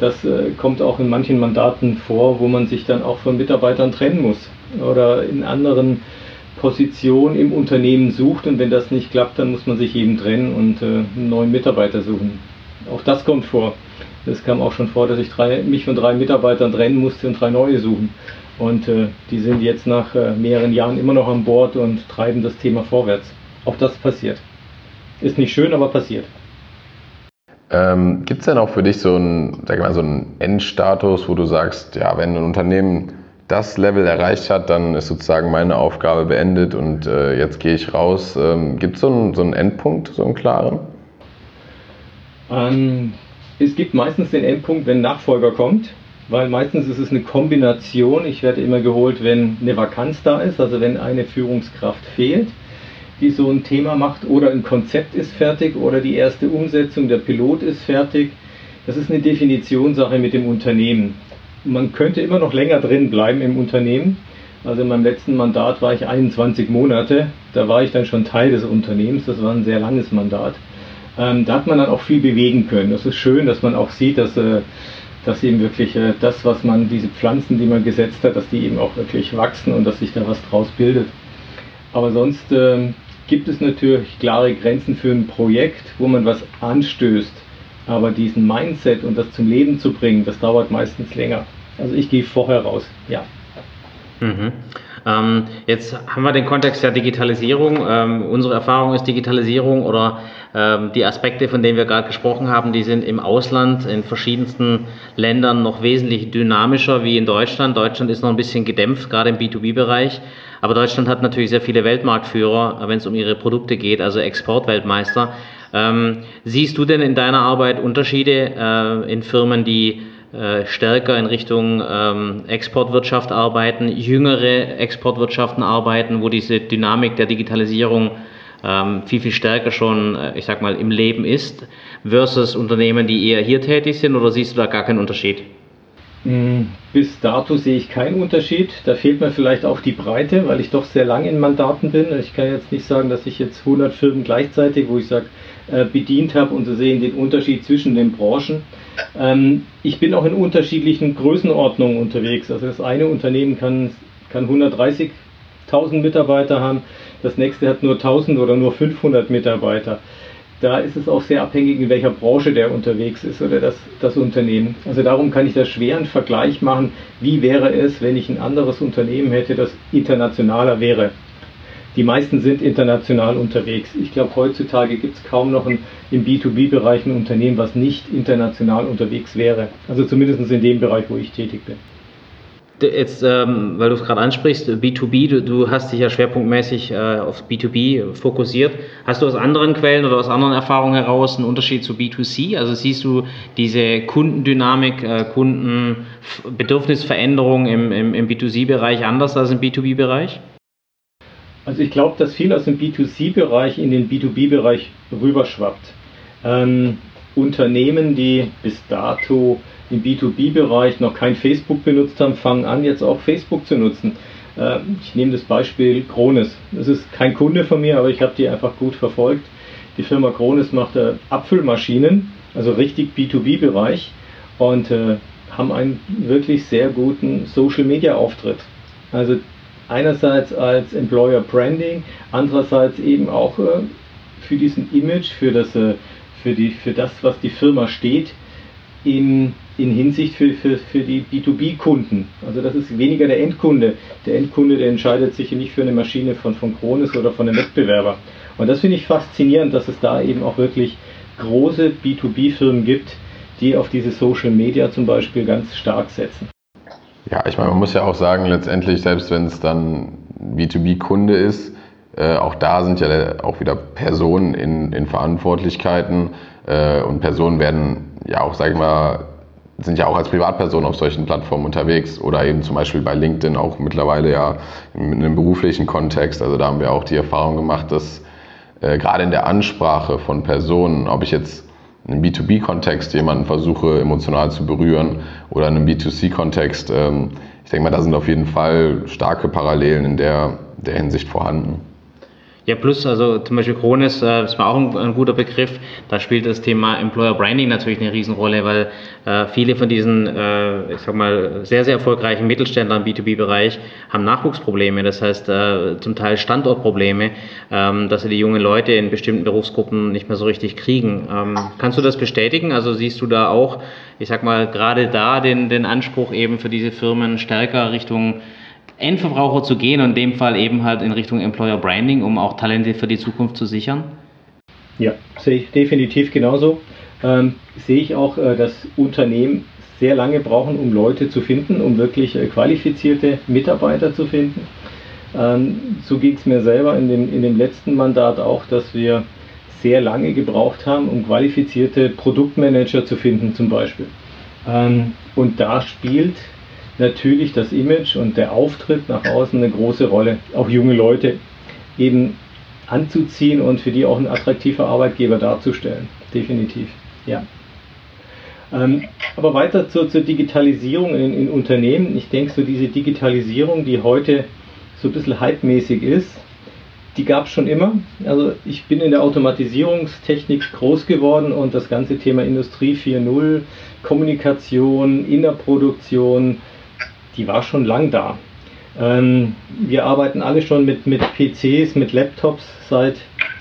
das äh, kommt auch in manchen Mandaten vor, wo man sich dann auch von Mitarbeitern trennen muss oder in anderen Positionen im Unternehmen sucht und wenn das nicht klappt, dann muss man sich eben trennen und äh, einen neuen Mitarbeiter suchen. Auch das kommt vor. Es kam auch schon vor, dass ich drei, mich von drei Mitarbeitern trennen musste und drei neue suchen. Und äh, die sind jetzt nach äh, mehreren Jahren immer noch an Bord und treiben das Thema vorwärts. Auch das passiert. Ist nicht schön, aber passiert. Ähm, Gibt es denn auch für dich so einen, mal, so einen Endstatus, wo du sagst, ja, wenn ein Unternehmen das Level erreicht hat, dann ist sozusagen meine Aufgabe beendet und äh, jetzt gehe ich raus. Ähm, Gibt es so einen, so einen Endpunkt, so einen klaren? Ähm, es gibt meistens den Endpunkt, wenn ein Nachfolger kommt, weil meistens ist es eine Kombination. Ich werde immer geholt, wenn eine Vakanz da ist, also wenn eine Führungskraft fehlt die so ein Thema macht, oder ein Konzept ist fertig oder die erste Umsetzung, der Pilot ist fertig. Das ist eine Definitionssache mit dem Unternehmen. Man könnte immer noch länger drin bleiben im Unternehmen. Also in meinem letzten Mandat war ich 21 Monate. Da war ich dann schon Teil des Unternehmens. Das war ein sehr langes Mandat. Ähm, da hat man dann auch viel bewegen können. Das ist schön, dass man auch sieht, dass, äh, dass eben wirklich äh, das, was man, diese Pflanzen, die man gesetzt hat, dass die eben auch wirklich wachsen und dass sich da was draus bildet. Aber sonst äh, gibt es natürlich klare Grenzen für ein Projekt, wo man was anstößt. Aber diesen Mindset und das zum Leben zu bringen, das dauert meistens länger. Also ich gehe vorher raus, ja. Mhm. Ähm, jetzt haben wir den Kontext der Digitalisierung. Ähm, unsere Erfahrung ist Digitalisierung oder ähm, die Aspekte, von denen wir gerade gesprochen haben, die sind im Ausland in verschiedensten Ländern noch wesentlich dynamischer wie in Deutschland. Deutschland ist noch ein bisschen gedämpft, gerade im B2B-Bereich. Aber Deutschland hat natürlich sehr viele Weltmarktführer, wenn es um ihre Produkte geht, also Exportweltmeister. Ähm, siehst du denn in deiner Arbeit Unterschiede äh, in Firmen, die stärker in Richtung ähm, Exportwirtschaft arbeiten, jüngere Exportwirtschaften arbeiten, wo diese Dynamik der Digitalisierung ähm, viel, viel stärker schon, äh, ich sag mal, im Leben ist, versus Unternehmen, die eher hier tätig sind, oder siehst du da gar keinen Unterschied? Mm, bis dato sehe ich keinen Unterschied. Da fehlt mir vielleicht auch die Breite, weil ich doch sehr lang in Mandaten bin. Ich kann jetzt nicht sagen, dass ich jetzt 100 Firmen gleichzeitig, wo ich sage, äh, bedient habe und Sie sehen den Unterschied zwischen den Branchen. Ähm, ich bin auch in unterschiedlichen Größenordnungen unterwegs. Also das eine Unternehmen kann kann 130.000 Mitarbeiter haben, das nächste hat nur 1000 oder nur 500 Mitarbeiter. Da ist es auch sehr abhängig, in welcher Branche der unterwegs ist oder das, das Unternehmen. Also darum kann ich da schweren Vergleich machen, wie wäre es, wenn ich ein anderes Unternehmen hätte, das internationaler wäre. Die meisten sind international unterwegs. Ich glaube, heutzutage gibt es kaum noch ein, im B2B-Bereich ein Unternehmen, was nicht international unterwegs wäre. Also zumindest in dem Bereich, wo ich tätig bin. Jetzt, ähm, weil du es gerade ansprichst, B2B, du, du, hast dich ja schwerpunktmäßig äh, auf B2B fokussiert. Hast du aus anderen Quellen oder aus anderen Erfahrungen heraus einen Unterschied zu B2C? Also siehst du diese Kundendynamik, äh, Kundenbedürfnisveränderung im, im, im B2C-Bereich anders als im B2B-Bereich? Also ich glaube, dass viel aus dem B2C-Bereich in den B2B-Bereich rüberschwappt. Ähm, Unternehmen, die bis dato im B2B-Bereich noch kein Facebook benutzt haben, fangen an, jetzt auch Facebook zu nutzen. Äh, ich nehme das Beispiel Krones. Das ist kein Kunde von mir, aber ich habe die einfach gut verfolgt. Die Firma Krones macht äh, Apfelmaschinen, also richtig B2B-Bereich und äh, haben einen wirklich sehr guten Social-Media-Auftritt. Also einerseits als Employer Branding, andererseits eben auch äh, für diesen Image, für das, äh, für, die, für das, was die Firma steht, in, in Hinsicht für, für, für die B2B-Kunden. Also das ist weniger der Endkunde. Der Endkunde, der entscheidet sich nicht für eine Maschine von, von Kronis oder von einem Wettbewerber. Und das finde ich faszinierend, dass es da eben auch wirklich große B2B-Firmen gibt, die auf diese Social Media zum Beispiel ganz stark setzen. Ja, ich meine, man muss ja auch sagen, letztendlich, selbst wenn es dann B2B-Kunde ist, äh, auch da sind ja auch wieder Personen in, in Verantwortlichkeiten äh, und Personen werden ja auch, sage ich mal, sind ja auch als Privatperson auf solchen Plattformen unterwegs oder eben zum Beispiel bei LinkedIn auch mittlerweile ja in einem beruflichen Kontext. Also da haben wir auch die Erfahrung gemacht, dass äh, gerade in der Ansprache von Personen, ob ich jetzt einem B2B-Kontext jemanden versuche emotional zu berühren oder in einem B2C-Kontext, ähm, ich denke mal, da sind auf jeden Fall starke Parallelen in der, der Hinsicht vorhanden. Ja, plus, also zum Beispiel Kronis äh, ist mir auch ein, ein, guter Begriff. Da spielt das Thema Employer Branding natürlich eine Riesenrolle, weil äh, viele von diesen, äh, ich sag mal, sehr, sehr erfolgreichen Mittelständlern im B2B-Bereich haben Nachwuchsprobleme, das heißt äh, zum Teil Standortprobleme, ähm, dass sie die jungen Leute in bestimmten Berufsgruppen nicht mehr so richtig kriegen. Ähm, kannst du das bestätigen? Also siehst du da auch, ich sag mal, gerade da den, den Anspruch eben für diese Firmen stärker Richtung Endverbraucher zu gehen und in dem Fall eben halt in Richtung Employer Branding, um auch Talente für die Zukunft zu sichern? Ja, sehe ich definitiv genauso. Ähm, sehe ich auch, äh, dass Unternehmen sehr lange brauchen, um Leute zu finden, um wirklich äh, qualifizierte Mitarbeiter zu finden. Ähm, so ging es mir selber in dem, in dem letzten Mandat auch, dass wir sehr lange gebraucht haben, um qualifizierte Produktmanager zu finden zum Beispiel. Ähm, und da spielt natürlich das Image und der Auftritt nach außen eine große Rolle. Auch junge Leute eben anzuziehen und für die auch ein attraktiver Arbeitgeber darzustellen. Definitiv, ja. Ähm, aber weiter zur, zur Digitalisierung in, in, Unternehmen. Ich denke, so diese Digitalisierung, die heute so ein bisschen hypemäßig ist, die gab es schon immer. Also ich bin in der Automatisierungstechnik groß geworden und das ganze Thema Industrie 4.0, Kommunikation, Innerproduktion, die war schon lang da. Ähm, wir arbeiten alle schon mit, mit PCs, mit Laptops seit,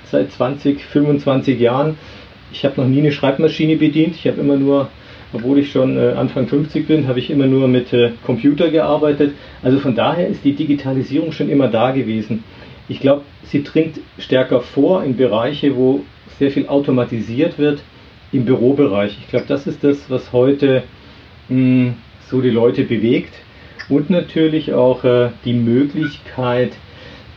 seit 20, 25 Jahren. Ich habe noch nie eine Schreibmaschine bedient. Ich habe immer nur, obwohl ich schon äh, Anfang 50 bin, habe ich immer nur mit äh, Computer gearbeitet. Also von daher ist die Digitalisierung schon immer da gewesen. Ich glaube, sie dringt stärker vor in Bereiche, wo sehr viel automatisiert wird im Bürobereich. Ich glaube, das ist das, was heute mh, hm, so die Leute bewegt und natürlich auch äh, die Möglichkeit,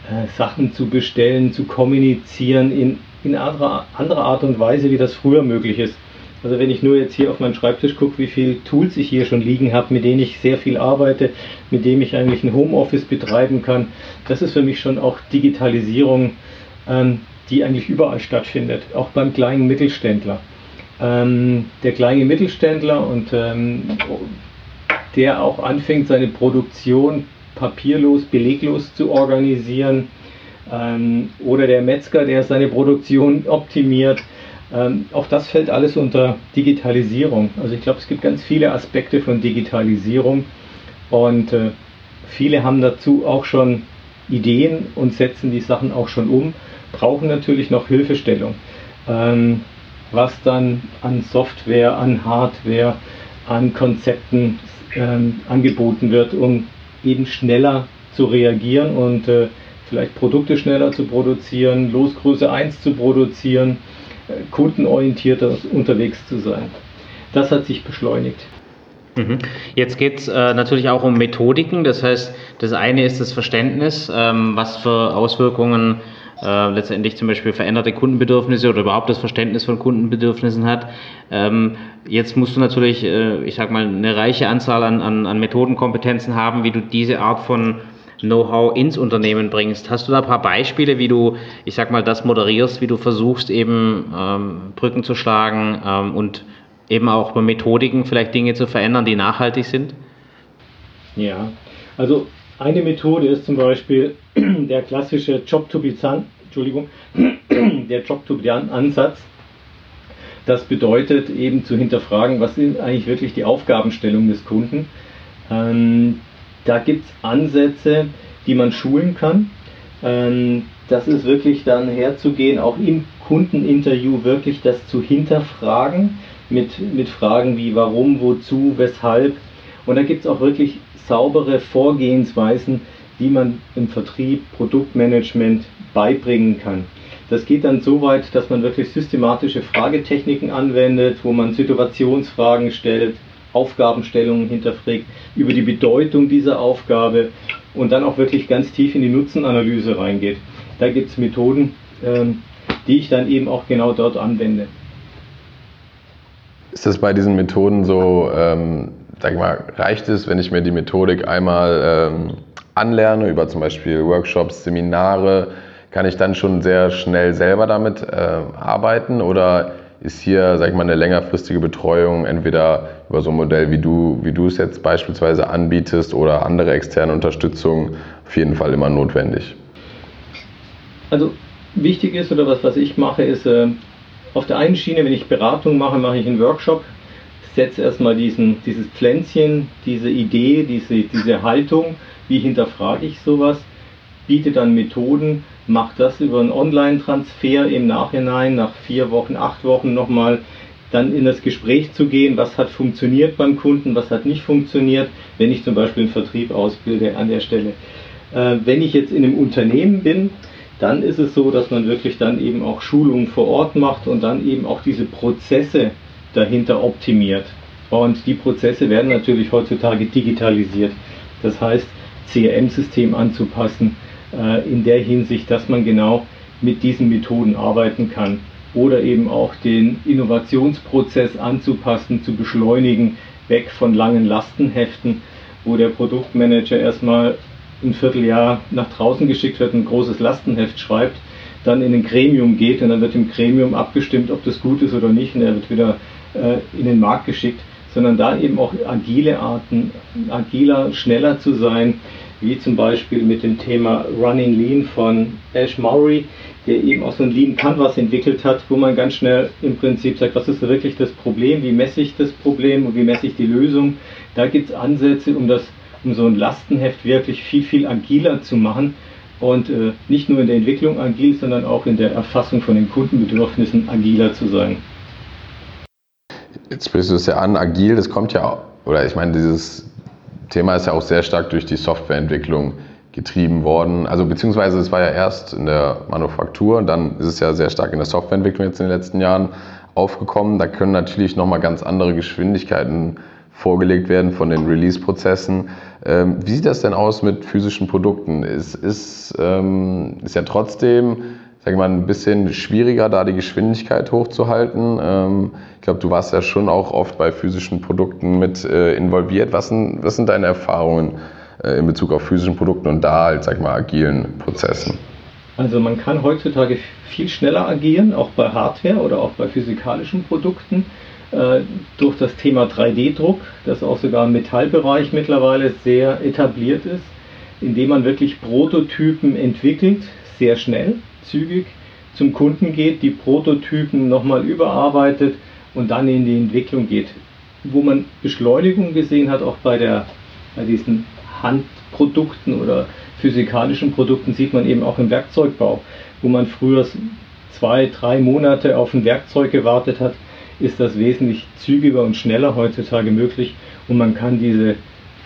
äh, Sachen zu bestellen, zu kommunizieren in, in anderer, anderer Art und Weise, wie das früher möglich ist. Also wenn ich nur jetzt hier auf meinen Schreibtisch gucke, wie viele Tools ich hier schon liegen habe, mit denen ich sehr viel arbeite, mit denen ich eigentlich ein Homeoffice betreiben kann, das ist für mich schon auch Digitalisierung, ähm, die eigentlich überall stattfindet, auch beim kleinen Mittelständler. Ähm, der kleine Mittelständler und ähm, der auch anfängt, seine Produktion papierlos, beleglos zu organisieren. Ähm, oder der Metzger, der seine Produktion optimiert. Ähm, auch das fällt alles unter Digitalisierung. Also ich glaube, es gibt ganz viele Aspekte von Digitalisierung. Und äh, viele haben dazu auch schon Ideen und setzen die Sachen auch schon um, brauchen natürlich noch Hilfestellung. Ähm, was dann an Software, an Hardware, an Konzepten ähm, angeboten wird, um eben schneller zu reagieren und äh, vielleicht Produkte schneller zu produzieren, Losgröße 1 zu produzieren, äh, kundenorientierter unterwegs zu sein. Das hat sich beschleunigt. Mhm. Jetzt geht es äh, natürlich auch um Methodiken. Das heißt, das eine ist das Verständnis, ähm, was für Auswirkungen äh, letztendlich zum Beispiel veränderte Kundenbedürfnisse oder überhaupt das Verständnis von Kundenbedürfnissen hat. Ähm, jetzt musst du natürlich, äh, ich sag mal, eine reiche Anzahl an, an, an Methodenkompetenzen haben, wie du diese Art von Know-how ins Unternehmen bringst. Hast du da ein paar Beispiele, wie du, ich sag mal, das moderierst, wie du versuchst, eben ähm, Brücken zu schlagen ähm, und eben auch bei Methodiken vielleicht Dinge zu verändern, die nachhaltig sind? Ja, also eine Methode ist zum Beispiel der klassische Job-to-be-done, Entschuldigung, der Job-to-be-done-Ansatz. Das bedeutet eben zu hinterfragen, was sind eigentlich wirklich die Aufgabenstellungen des Kunden. Ähm, da gibt es Ansätze, die man schulen kann. Ähm, das ist wirklich dann herzugehen, auch im Kundeninterview wirklich das zu hinterfragen mit, mit Fragen wie warum, wozu, weshalb. Und da gibt es auch wirklich saubere Vorgehensweisen, die man im Vertrieb, Produktmanagement beibringen kann. Das geht dann so weit, dass man wirklich systematische Fragetechniken anwendet, wo man Situationsfragen stellt, Aufgabenstellungen hinterfragt, über die Bedeutung dieser Aufgabe und dann auch wirklich ganz tief in die Nutzenanalyse reingeht. Da gibt es Methoden, ähm, die ich dann eben auch genau dort anwende. Ist das bei diesen Methoden so, ähm, sag mal, reicht es, wenn ich mir die Methodik einmal ähm, anlerne, über zum Beispiel Workshops, Seminare, kann ich dann schon sehr schnell selber damit äh, arbeiten? Oder ist hier, sag ich mal, eine längerfristige Betreuung entweder über so ein Modell, wie du, wie du es jetzt beispielsweise anbietest oder andere externe Unterstützung auf jeden Fall immer notwendig? Also wichtig ist oder was, was ich mache, ist äh, auf der einen Schiene, wenn ich Beratung mache, mache ich einen Workshop, setze erstmal diesen, dieses Pflänzchen, diese Idee, diese, diese Haltung, wie hinterfrage ich sowas, biete dann Methoden, mache das über einen Online-Transfer im Nachhinein, nach vier Wochen, acht Wochen nochmal dann in das Gespräch zu gehen, was hat funktioniert beim Kunden, was hat nicht funktioniert, wenn ich zum Beispiel einen Vertrieb ausbilde an der Stelle. Äh, wenn ich jetzt in einem Unternehmen bin, dann ist es so, dass man wirklich dann eben auch Schulungen vor Ort macht und dann eben auch diese Prozesse dahinter optimiert. Und die Prozesse werden natürlich heutzutage digitalisiert. Das heißt, CRM-System anzupassen, äh, in der Hinsicht, dass man genau mit diesen Methoden arbeiten kann. Oder eben auch den Innovationsprozess anzupassen, zu beschleunigen, weg von langen Lastenheften, wo der Produktmanager erstmal ein Vierteljahr nach draußen geschickt wird, ein großes Lastenheft schreibt, dann in ein Gremium geht und dann wird im Gremium abgestimmt, ob das gut ist oder nicht und er wird wieder in den Markt geschickt, sondern da eben auch agile Arten, agiler, schneller zu sein, wie zum Beispiel mit dem Thema Running Lean von Ash Maury, der eben auch so ein Lean Canvas entwickelt hat, wo man ganz schnell im Prinzip sagt, was ist wirklich das Problem, wie messe ich das Problem und wie messe ich die Lösung. Da gibt es Ansätze, um das um so ein Lastenheft wirklich viel, viel agiler zu machen und äh, nicht nur in der Entwicklung agil, sondern auch in der Erfassung von den Kundenbedürfnissen agiler zu sein. Jetzt sprichst du es ja an, agil, das kommt ja, oder ich meine, dieses Thema ist ja auch sehr stark durch die Softwareentwicklung getrieben worden. Also beziehungsweise es war ja erst in der Manufaktur und dann ist es ja sehr stark in der Softwareentwicklung jetzt in den letzten Jahren aufgekommen. Da können natürlich nochmal ganz andere Geschwindigkeiten vorgelegt werden von den Release-Prozessen. Ähm, wie sieht das denn aus mit physischen Produkten? Ist, ist, ähm, ist ja trotzdem, sag ich mal, ein bisschen schwieriger, da die Geschwindigkeit hochzuhalten. Ähm, ich glaube, du warst ja schon auch oft bei physischen Produkten mit äh, involviert. Was sind, was sind deine Erfahrungen äh, in Bezug auf physischen Produkten und da halt, sag mal, agilen Prozessen? Also man kann heutzutage viel schneller agieren, auch bei Hardware oder auch bei physikalischen Produkten. Äh, durch das Thema 3D-Druck, das auch sogar im Metallbereich mittlerweile sehr etabliert ist, indem man wirklich Prototypen entwickelt, sehr schnell, zügig zum Kunden geht, die Prototypen nochmal überarbeitet und dann in die Entwicklung geht. Wo man Beschleunigung gesehen hat, auch bei, der, bei diesen Hand, Produkten oder physikalischen Produkten sieht man eben auch im Werkzeugbau, wo man früher zwei, drei Monate auf ein Werkzeug gewartet hat, ist das wesentlich zügiger und schneller heutzutage möglich und man kann diese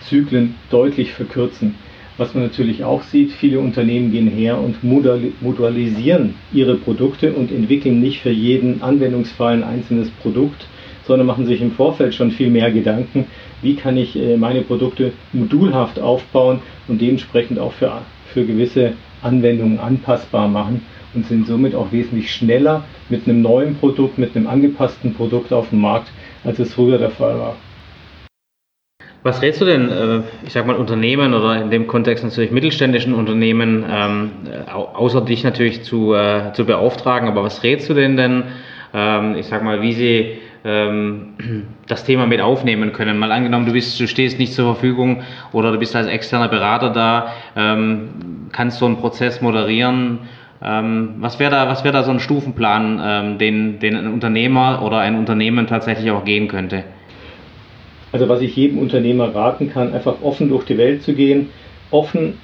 Zyklen deutlich verkürzen. Was man natürlich auch sieht, viele Unternehmen gehen her und modularisieren ihre Produkte und entwickeln nicht für jeden Anwendungsfall ein einzelnes Produkt, sondern machen sich im Vorfeld schon viel mehr Gedanken, wie kann ich äh, meine Produkte modulhaft aufbauen und dementsprechend auch für, für gewisse Anwendungen anpassbar machen und sind somit auch wesentlich schneller mit einem neuen Produkt, mit einem angepassten Produkt auf dem Markt, als es früher der Fall war. Was rätst du denn, äh, ich sag mal, Unternehmen oder in dem Kontext natürlich mittelständischen Unternehmen, ähm, außer dich natürlich zu, äh, zu beauftragen, aber was rätst du denn denn, ähm, ich sag mal, wie sie ähm, das Thema mit aufnehmen können? Mal angenommen, du, bist, du stehst nicht zur Verfügung oder du bist als externer Berater da, kannst so einen Prozess moderieren. was wäre da, wär da so ein Stufenplan, den, den ein Unternehmer oder ein Unternehmen tatsächlich auch gehen könnte? Also was ich jedem Unternehmer raten kann, einfach offen durch die Welt zu gehen, offen,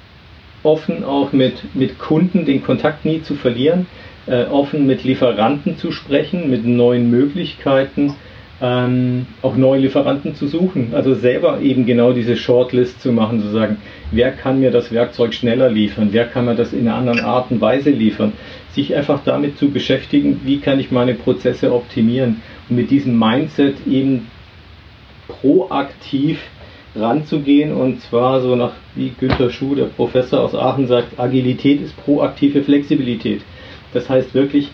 offen auch mit, mit Kunden den Kontakt nie zu verlieren, äh, offen mit Lieferanten zu sprechen, mit neuen Möglichkeiten, ähm, auch neue Lieferanten zu suchen. Also selber eben genau diese Shortlist zu machen, zu sagen, wer kann mir das Werkzeug schneller liefern, wer kann mir das in einer anderen Art und Weise liefern. Sich einfach damit zu beschäftigen, wie kann ich meine Prozesse optimieren und mit diesem Mindset eben proaktiv ranzugehen und zwar so nach, wie Günter Schuh, der Professor aus Aachen sagt, Agilität ist proaktive Flexibilität. Das heißt wirklich,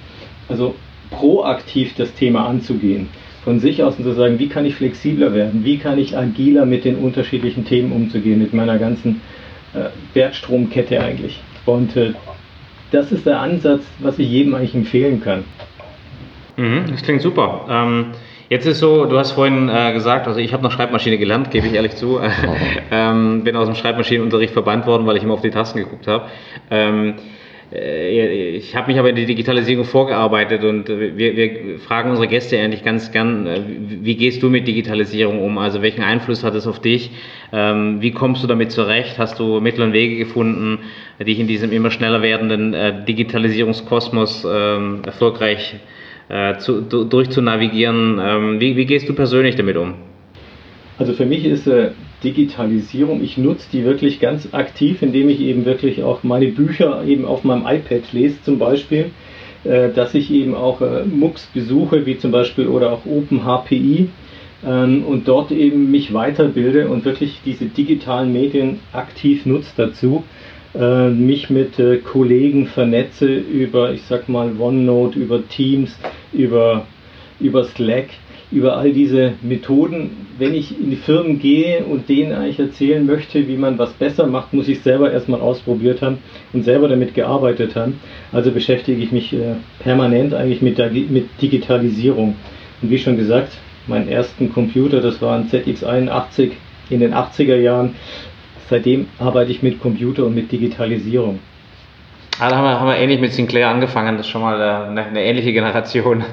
also proaktiv das Thema anzugehen, von sich aus und zu sagen, wie kann ich flexibler werden, wie kann ich agiler mit den unterschiedlichen Themen umzugehen, mit meiner ganzen äh, Wertstromkette eigentlich. Und äh, das ist der Ansatz, was ich jedem eigentlich empfehlen kann. Mhm, das klingt super. Ähm Jetzt ist so, du hast vorhin äh, gesagt, also ich habe noch Schreibmaschine gelernt, gebe ich ehrlich zu. ähm, bin aus dem Schreibmaschinenunterricht verbannt worden, weil ich immer auf die Tasten geguckt habe. Ähm, äh, ich habe mich aber in die Digitalisierung vorgearbeitet und wir, wir, fragen unsere Gäste eigentlich ganz gern, äh, wie gehst du mit Digitalisierung um? Also welchen Einfluss hat es auf dich? Ähm, wie kommst du damit zurecht? Hast du Mittel und Wege gefunden, dich in diesem immer schneller werdenden äh, Digitalisierungskosmos ähm, erfolgreich zu, durch zu navigieren. Ähm, wie, wie, gehst du persönlich damit um? Also für mich ist äh, Digitalisierung, ich nutze die wirklich ganz aktiv, indem ich eben wirklich auch meine Bücher eben auf meinem iPad lese zum Beispiel, äh, dass ich eben auch äh, MOOCs besuche, wie zum Beispiel oder auch OpenHPI ähm, und dort eben mich weiterbilde und wirklich diese digitalen Medien aktiv nutze dazu äh, mich mit äh, Kollegen vernetze über, ich sag mal, OneNote, über Teams, über, über Slack, über all diese Methoden. Wenn ich in die Firmen gehe und denen eigentlich erzählen möchte, wie man was besser macht, muss ich selber erstmal ausprobiert haben und selber damit gearbeitet haben. Also beschäftige ich mich äh, permanent eigentlich mit, mit Digitalisierung. Und wie schon gesagt, meinen ersten Computer, das war ein ZX81 in den 80er Jahren, seitdem arbeite ich mit Computer und mit Digitalisierung. Ah, da haben wir, haben wir ähnlich mit Sinclair angefangen, das ist schon mal äh, eine, eine ähnliche Generation.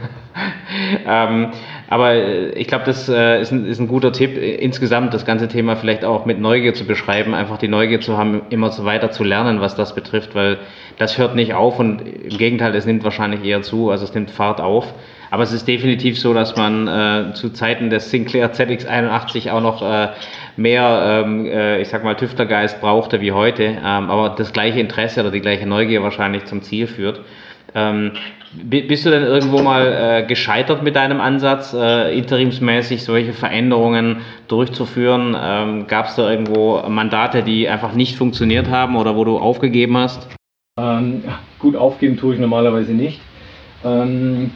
ähm, aber äh, ich glaube, das äh, ist, ein, ist, ein, guter Tipp, insgesamt das ganze Thema vielleicht auch mit Neugier zu beschreiben, einfach die Neugier zu haben, immer so weiter zu lernen, was das betrifft, weil das hört nicht auf und im Gegenteil, es nimmt wahrscheinlich eher zu, also es nimmt Fahrt auf. Aber es ist definitiv so, dass man äh, zu Zeiten des Sinclair ZX81 auch noch äh, mehr, ähm, äh, ich sag mal, Tüftlergeist brauchte wie heute, ähm, aber das gleiche Interesse oder die gleiche Neugier wahrscheinlich zum Ziel führt. Ähm, bist du denn irgendwo mal äh, gescheitert mit deinem Ansatz, äh, interimsmäßig solche Veränderungen durchzuführen? Ähm, Gab es da irgendwo Mandate, die einfach nicht funktioniert haben oder wo du aufgegeben hast? Ähm, gut, aufgeben tue ich normalerweise nicht. Ähm,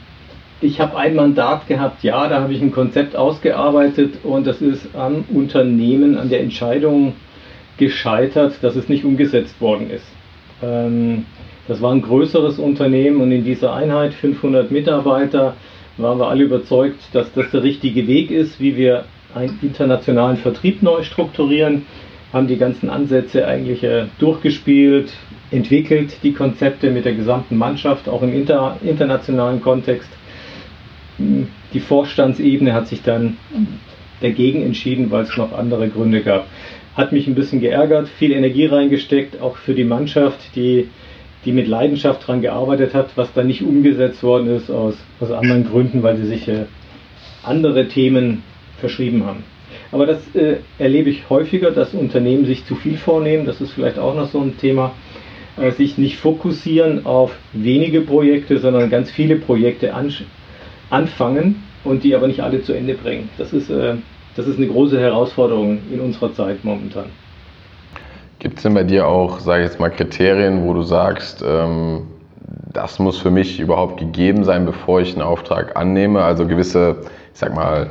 ich habe ein Mandat gehabt, ja, da habe ich ein Konzept ausgearbeitet und das ist am Unternehmen, an der Entscheidung gescheitert, dass es nicht umgesetzt worden ist. Ähm, das war ein größeres Unternehmen und in dieser Einheit, 500 Mitarbeiter, waren wir alle überzeugt, dass das der richtige Weg ist, wie wir einen internationalen Vertrieb neu strukturieren, haben die ganzen Ansätze eigentlich äh, durchgespielt, entwickelt, die Konzepte mit der gesamten Mannschaft, auch im inter, internationalen Kontext die Vorstandsebene hat sich dann dagegen entschieden, weil es noch andere Gründe gab. hat mich ein bisschen geärgert, viel Energie reingesteckt, auch für die Mannschaft, die, die mit Leidenschaft daran gearbeitet hat, was da nicht umgesetzt worden ist aus, aus anderen Gründen, weil sie sich äh, andere Themen verschrieben haben. Aber das äh, erlebe ich häufiger, dass Unternehmen sich zu viel vornehmen. Das ist vielleicht auch noch so ein Thema. Äh, sich nicht fokussieren auf wenige Projekte, sondern ganz viele Projekte anfangen und die aber nicht alle zu Ende bringen. Das ist, äh, das ist eine große Herausforderung in unserer Zeit momentan. Gibt es denn bei dir auch, sage ich jetzt mal, Kriterien, wo du sagst, ähm, das muss für mich überhaupt gegeben sein, bevor ich einen Auftrag annehme? Also gewisse, ich sag mal,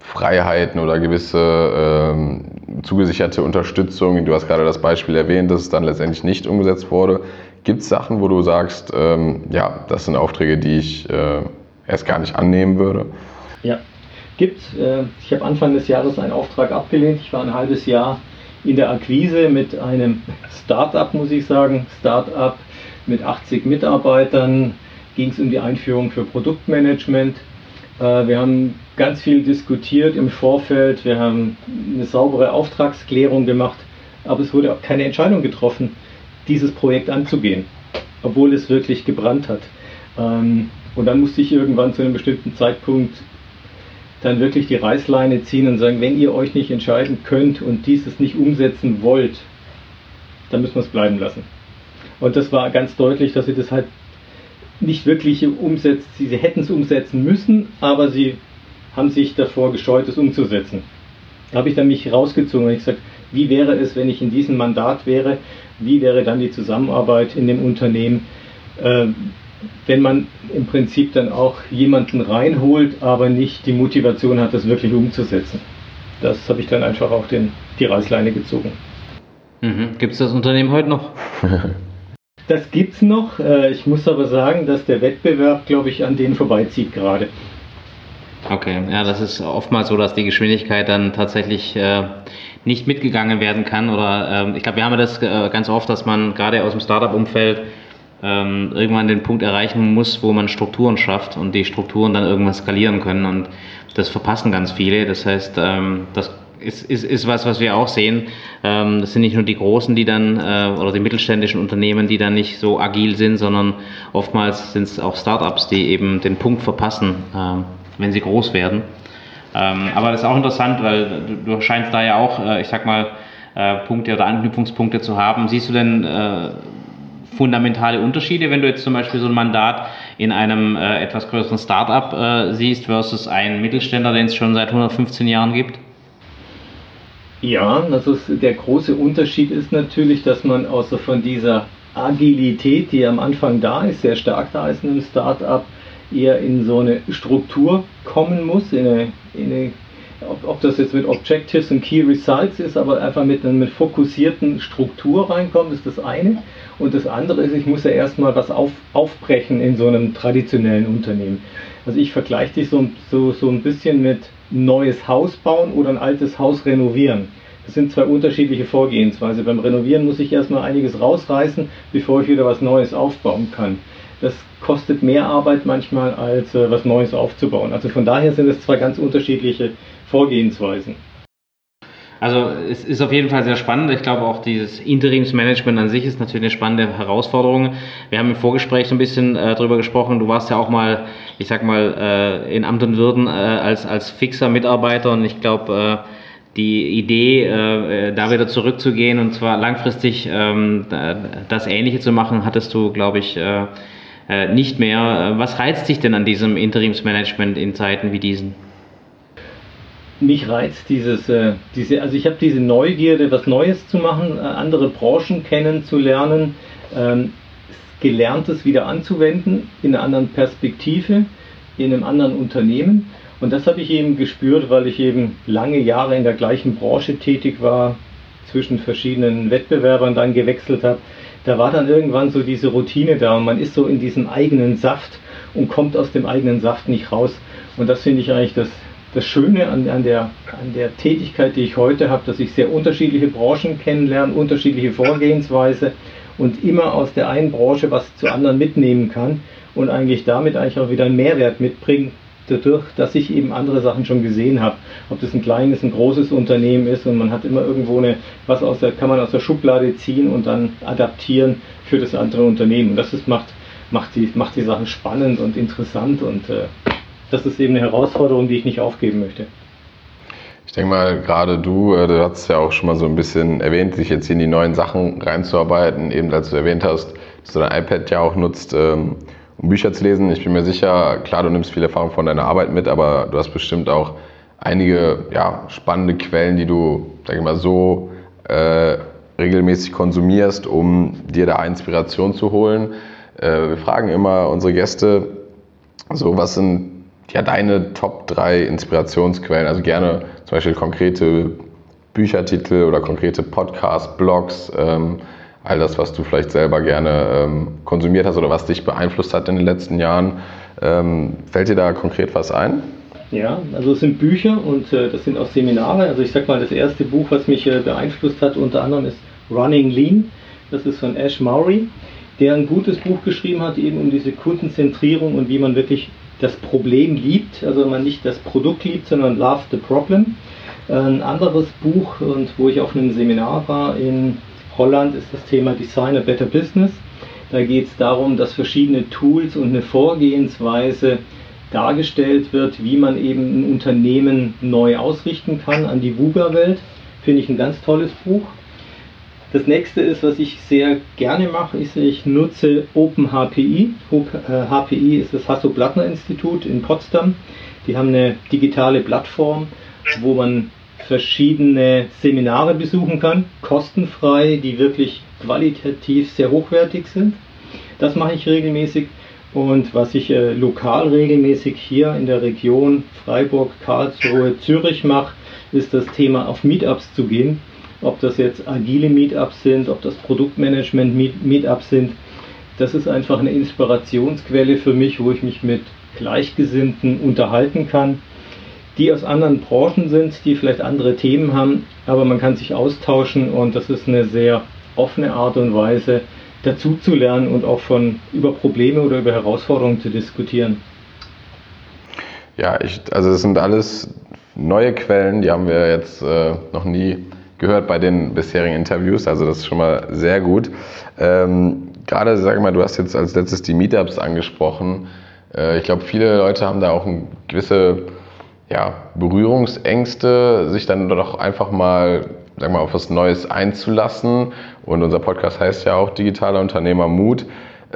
Freiheiten oder gewisse ähm, zugesicherte Unterstützung. Du hast gerade das Beispiel erwähnt, dass es dann letztendlich nicht umgesetzt wurde. Gibt es Sachen, wo du sagst, ähm, ja, das sind Aufträge, die ich äh, erst gar nicht annehmen würde? Ja, gibt äh, Ich habe Anfang des Jahres einen Auftrag abgelehnt. Ich war ein halbes Jahr in der Akquise mit einem Start-up, muss ich sagen. Start-up mit 80 Mitarbeitern ging es um die Einführung für Produktmanagement. Äh, wir haben ganz viel diskutiert im Vorfeld, wir haben eine saubere Auftragsklärung gemacht, aber es wurde auch keine Entscheidung getroffen, dieses Projekt anzugehen, obwohl es wirklich gebrannt hat. Ähm, und dann musste ich irgendwann zu einem bestimmten Zeitpunkt dann wirklich die Reißleine ziehen und sagen, wenn ihr euch nicht entscheiden könnt und dieses nicht umsetzen wollt, dann müssen wir es bleiben lassen. Und das war ganz deutlich, dass sie das halt nicht wirklich umsetzt. Sie, sie hätten es umsetzen müssen, aber sie haben sich davor gescheut, es umzusetzen. Da habe ich dann mich rausgezogen und gesagt, wie wäre es, wenn ich in diesem Mandat wäre? Wie wäre dann die Zusammenarbeit in dem Unternehmen? Wenn man im Prinzip dann auch jemanden reinholt, aber nicht die Motivation hat, das wirklich umzusetzen. Das habe ich dann einfach auch den, die Reißleine gezogen. Mhm. Gibt es das Unternehmen heute noch? Das gibt es noch. Äh, ich muss aber sagen, dass der Wettbewerb, glaube ich, an denen vorbeizieht gerade. Okay, ja, das ist oftmals so, dass die Geschwindigkeit dann tatsächlich äh, nicht mitgegangen werden kann. Oder äh, ich glaube, wir haben das äh, ganz oft, dass man gerade aus dem Startup-Umfeld ähm, irgendwann den Punkt erreichen muss, wo man Strukturen schafft und die Strukturen dann irgendwann skalieren können. Und das verpassen ganz viele. Das heißt, ähm, das ist, ist, ist was, was wir auch sehen. Ähm, das sind nicht nur die Großen, die dann, äh, oder die mittelständischen Unternehmen, die dann nicht so agil sind, sondern oftmals sind es auch Startups, die eben den Punkt verpassen, äh, wenn sie groß werden. Ähm, aber das ist auch interessant, weil du, du scheinst da ja auch, äh, ich sag mal, äh, Punkte oder Anknüpfungspunkte zu haben. Siehst du denn äh, fundamentale Unterschiede, wenn du jetzt zum Beispiel so ein Mandat in einem äh, etwas größeren Startup äh, siehst versus einen Mittelständler, den es schon seit 115 Jahren gibt? Ja, also der große Unterschied ist natürlich, dass man außer von dieser Agilität, die am Anfang da ist, sehr stark da ist in einem Startup, eher in so eine Struktur kommen muss, in eine, in eine ob, ob, das jetzt mit Objectives und Key Results ist, aber einfach mit einer fokussierten Struktur reinkommt, ist das eine. Und das andere ist, ich muss ja erstmal was auf, aufbrechen in so einem traditionellen Unternehmen. Also ich vergleiche dich so, so, so ein bisschen mit neues Haus bauen oder ein altes Haus renovieren. Das sind zwei unterschiedliche Vorgehensweise. Beim Renovieren muss ich erstmal einiges rausreißen, bevor ich wieder was Neues aufbauen kann. Das kostet mehr Arbeit manchmal, als äh, was Neues aufzubauen. Also von daher sind es zwei ganz unterschiedliche Vorgehensweisen. Also es ist auf jeden Fall sehr spannend. Ich glaube auch dieses Interimsmanagement an sich ist natürlich eine spannende Herausforderung. Wir haben im Vorgespräch so ein bisschen äh, darüber gesprochen. Du warst ja auch mal, ich sag mal, äh, in Amt und Würden äh, als, als fixer Mitarbeiter und ich glaube, äh, die Idee, äh, da wieder zurückzugehen und zwar langfristig ähm, das Ähnliche zu machen, hattest du, glaube ich, äh, nicht mehr. Was reizt dich denn an diesem Interimsmanagement in Zeiten wie diesen? Mich reizt dieses, äh, diese, also ich habe diese Neugierde, was Neues zu machen, äh, andere Branchen kennenzulernen, ähm, Gelerntes wieder anzuwenden in einer anderen Perspektive, in einem anderen Unternehmen. Und das habe ich eben gespürt, weil ich eben lange Jahre in der gleichen Branche tätig war, zwischen verschiedenen Wettbewerbern dann gewechselt habe. Da war dann irgendwann so diese Routine da und man ist so in diesem eigenen Saft und kommt aus dem eigenen Saft nicht raus. Und das finde ich eigentlich das, das Schöne an, an, der, an der Tätigkeit, die ich heute habe, dass ich sehr unterschiedliche Branchen kennenlerne, unterschiedliche Vorgehensweise und immer aus der einen Branche was zu anderen mitnehmen kann und eigentlich damit eigentlich auch wieder einen Mehrwert mitbringen, dadurch, dass ich eben andere Sachen schon gesehen habe. Ob das ein kleines, ein großes Unternehmen ist und man hat immer irgendwo eine, was aus der, kann man aus der Schublade ziehen und dann adaptieren für das andere Unternehmen. Und das ist, macht, macht, die, macht die Sachen spannend und interessant und äh, das ist eben eine Herausforderung, die ich nicht aufgeben möchte. Ich denke mal, gerade du, äh, du hast ja auch schon mal so ein bisschen erwähnt, sich jetzt in die neuen Sachen reinzuarbeiten, eben als du erwähnt hast, dass du dein iPad ja auch nutzt, ähm, um Bücher zu lesen. Ich bin mir sicher, klar, du nimmst viel Erfahrung von deiner Arbeit mit, aber du hast bestimmt auch einige ja, spannende Quellen, die du, sag ich mal, so äh, regelmäßig konsumierst, um dir da Inspiration zu holen. Äh, wir fragen immer unsere Gäste, so was sind ja deine Top 3 Inspirationsquellen? Also gerne zum Beispiel konkrete Büchertitel oder konkrete Podcasts, Blogs, ähm, all das, was du vielleicht selber gerne ähm, konsumiert hast oder was dich beeinflusst hat in den letzten Jahren. Ähm, fällt dir da konkret was ein? Ja, also es sind Bücher und äh, das sind auch Seminare. Also ich sag mal, das erste Buch, was mich äh, beeinflusst hat, unter anderem ist Running Lean. Das ist von Ash Maury, der ein gutes Buch geschrieben hat, eben um diese Kundenzentrierung und wie man wirklich das Problem liebt, also man nicht das Produkt liebt, sondern love the problem. Ein anderes Buch, und wo ich auf einem Seminar war in Holland, ist das Thema Design a Better Business. Da geht es darum, dass verschiedene Tools und eine Vorgehensweise dargestellt wird, wie man eben ein Unternehmen neu ausrichten kann an die VUGA-Welt. Finde ich ein ganz tolles Buch. Das nächste ist, was ich sehr gerne mache, ist, ich nutze OpenHPI. HPI ist das Hasso-Plattner-Institut in Potsdam. Die haben eine digitale Plattform, wo man verschiedene Seminare besuchen kann, kostenfrei, die wirklich qualitativ sehr hochwertig sind. Das mache ich regelmäßig. Und was ich äh, lokal regelmäßig hier in der Region Freiburg, Karlsruhe, Zürich mache, ist das Thema auf Meetups zu gehen ob das jetzt agile Meetups sind, ob das Produktmanagement Meetups sind. Das ist einfach eine Inspirationsquelle für mich, wo ich mich mit Gleichgesinnten unterhalten kann, die aus anderen Branchen sind, die vielleicht andere Themen haben, aber man kann sich austauschen und das ist eine sehr offene Art und Weise, dazu zu lernen und auch von über Probleme oder über Herausforderungen zu diskutieren. Ja, ich, also das sind alles neue Quellen, die haben wir jetzt äh, noch nie gehört bei den bisherigen Interviews, also das ist schon mal sehr gut. Ähm, gerade, sag mal, du hast jetzt als letztes die Meetups angesprochen. Äh, ich glaube, viele Leute haben da auch eine gewisse ja, Berührungsängste, sich dann doch einfach mal, sag mal, auf was Neues einzulassen. Und unser Podcast heißt ja auch Digitaler Unternehmer Mut.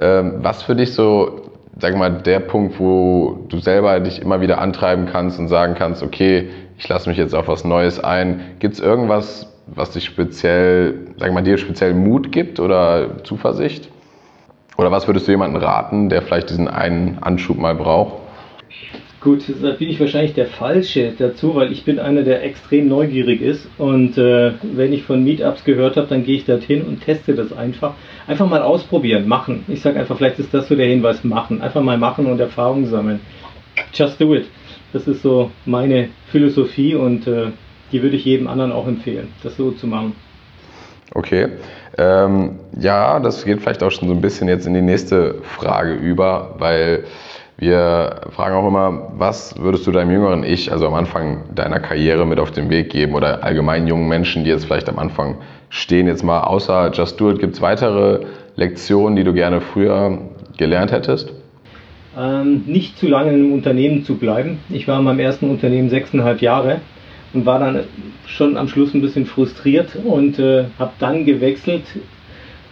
Ähm, was für dich so sag mal, der Punkt, wo du selber dich immer wieder antreiben kannst und sagen kannst, okay, ich lasse mich jetzt auf was Neues ein. Gibt es irgendwas, was dich speziell, sag mal, dir speziell Mut gibt oder Zuversicht? Oder was würdest du jemandem raten, der vielleicht diesen einen Anschub mal braucht? Gut, da bin ich wahrscheinlich der Falsche dazu, weil ich bin einer, der extrem neugierig ist. Und äh, wenn ich von Meetups gehört habe, dann gehe ich dorthin und teste das einfach. Einfach mal ausprobieren, machen. Ich sage einfach, vielleicht ist das so der Hinweis, machen. Einfach mal machen und Erfahrungen sammeln. Just do it. Das ist so meine Philosophie und äh, die würde ich jedem anderen auch empfehlen, das so zu machen. Okay. Ähm, ja, das geht vielleicht auch schon so ein bisschen jetzt in die nächste Frage über, weil wir fragen auch immer, was würdest du deinem jüngeren Ich, also am Anfang deiner Karriere, mit auf den Weg geben oder allgemein jungen Menschen, die jetzt vielleicht am Anfang stehen, jetzt mal außer Just Do It, gibt es weitere Lektionen, die du gerne früher gelernt hättest? ähm, nicht zu lange in einem Unternehmen zu bleiben. Ich war in meinem ersten Unternehmen sechseinhalb Jahre und war dann schon am Schluss ein bisschen frustriert und äh, habe dann gewechselt.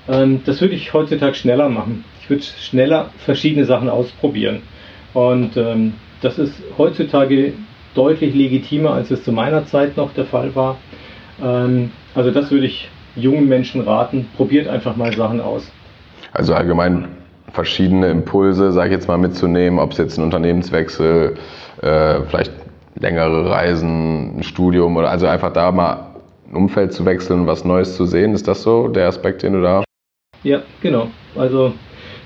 Ähm, das würde ich heutzutage schneller machen. Ich würde schneller verschiedene Sachen ausprobieren. Und ähm, das ist heutzutage deutlich legitimer, als es zu meiner Zeit noch der Fall war. Ähm, also das würde ich jungen Menschen raten. Probiert einfach mal Sachen aus. Also allgemein verschiedene Impulse, sage ich jetzt mal, mitzunehmen, ob es jetzt ein Unternehmenswechsel, äh, vielleicht längere Reisen, ein Studium oder also einfach da mal ein Umfeld zu wechseln was Neues zu sehen. Ist das so der Aspekt, den du da? Ja, genau. Also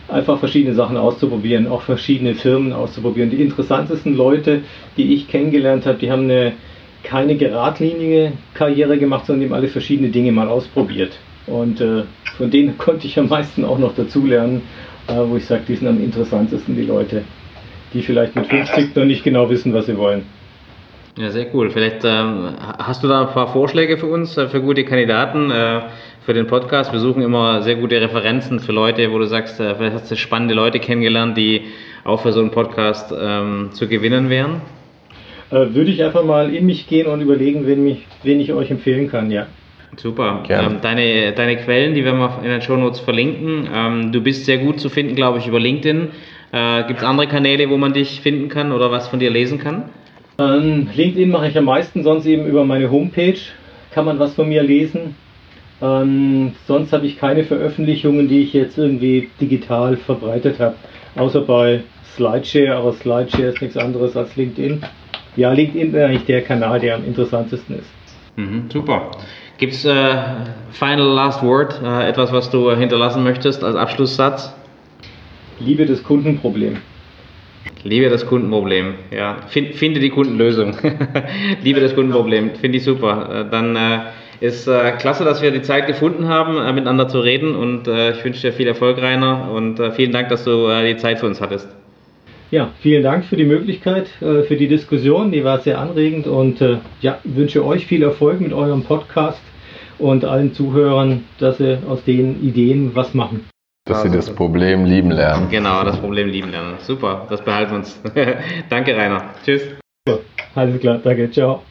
einfach verschiedene Sachen auszuprobieren, auch verschiedene Firmen auszuprobieren. Die interessantesten Leute, die ich kennengelernt habe, die haben eine keine geradlinige Karriere gemacht, sondern die haben alle verschiedene Dinge mal ausprobiert. Und äh, von denen konnte ich am meisten auch noch dazulernen äh, wo ich sage, die sind am interessantesten, die Leute, die vielleicht mit 50 noch nicht genau wissen, was sie wollen. Ja, sehr cool. Vielleicht ähm, hast du da ein paar Vorschläge für uns, äh, für gute Kandidaten äh, für den Podcast. Wir suchen immer sehr gute Referenzen für Leute, wo du sagst, äh, vielleicht hast du spannende Leute kennengelernt, die auch für so einen Podcast ähm, zu gewinnen wären. Äh, würde ich einfach mal in mich gehen und überlegen, wen, mich, wen ich euch empfehlen kann, ja. Super. Ähm, deine, deine Quellen, die werden wir in den Show Notes verlinken. Ähm, du bist sehr gut zu finden, glaube ich, über LinkedIn. Äh, Gibt es andere Kanäle, wo man dich finden kann oder was von dir lesen kann? Ähm, LinkedIn mache ich am meisten, sonst eben über meine Homepage kann man was von mir lesen. Ähm, sonst habe ich keine Veröffentlichungen, die ich jetzt irgendwie digital verbreitet habe, außer bei Slideshare, aber Slideshare ist nichts anderes als LinkedIn. Ja, LinkedIn ist eigentlich der Kanal, der am interessantesten ist. Mhm, super. Gibt es äh, Final Last Word, äh, etwas, was du hinterlassen möchtest als Abschlusssatz? Liebe das Kundenproblem. Liebe das Kundenproblem, ja. Find, finde die Kundenlösung. Liebe das Kundenproblem, finde ich super. Äh, dann äh, ist äh, klasse, dass wir die Zeit gefunden haben, äh, miteinander zu reden und äh, ich wünsche dir viel Erfolg, Rainer, und äh, vielen Dank, dass du die Zeit für uns hattest. Ja, vielen Dank für die Möglichkeit, für die Diskussion, die war sehr anregend und ja, wünsche euch viel Erfolg mit eurem Podcast und allen Zuhörern, dass sie aus den Ideen was machen. Dass sie das Problem lieben lernen. Genau, das Problem lieben lernen. Super, das behalten wir uns. danke, Rainer. Tschüss. Alles klar, danke, ciao.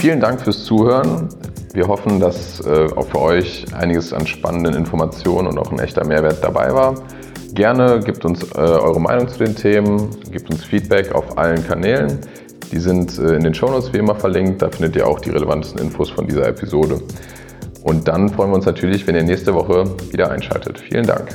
Vielen Dank fürs Zuhören. Wir hoffen, dass äh, auch für euch einiges an spannenden Informationen und auch ein echter Mehrwert dabei war. Gerne gebt uns äh, eure Meinung zu den Themen, gebt uns Feedback auf allen Kanälen. Die sind äh, in den Shownotes wie immer verlinkt. Da findet ihr auch die relevantesten Infos von dieser Episode. Und dann freuen wir uns natürlich, wenn ihr nächste Woche wieder einschaltet. Vielen Dank.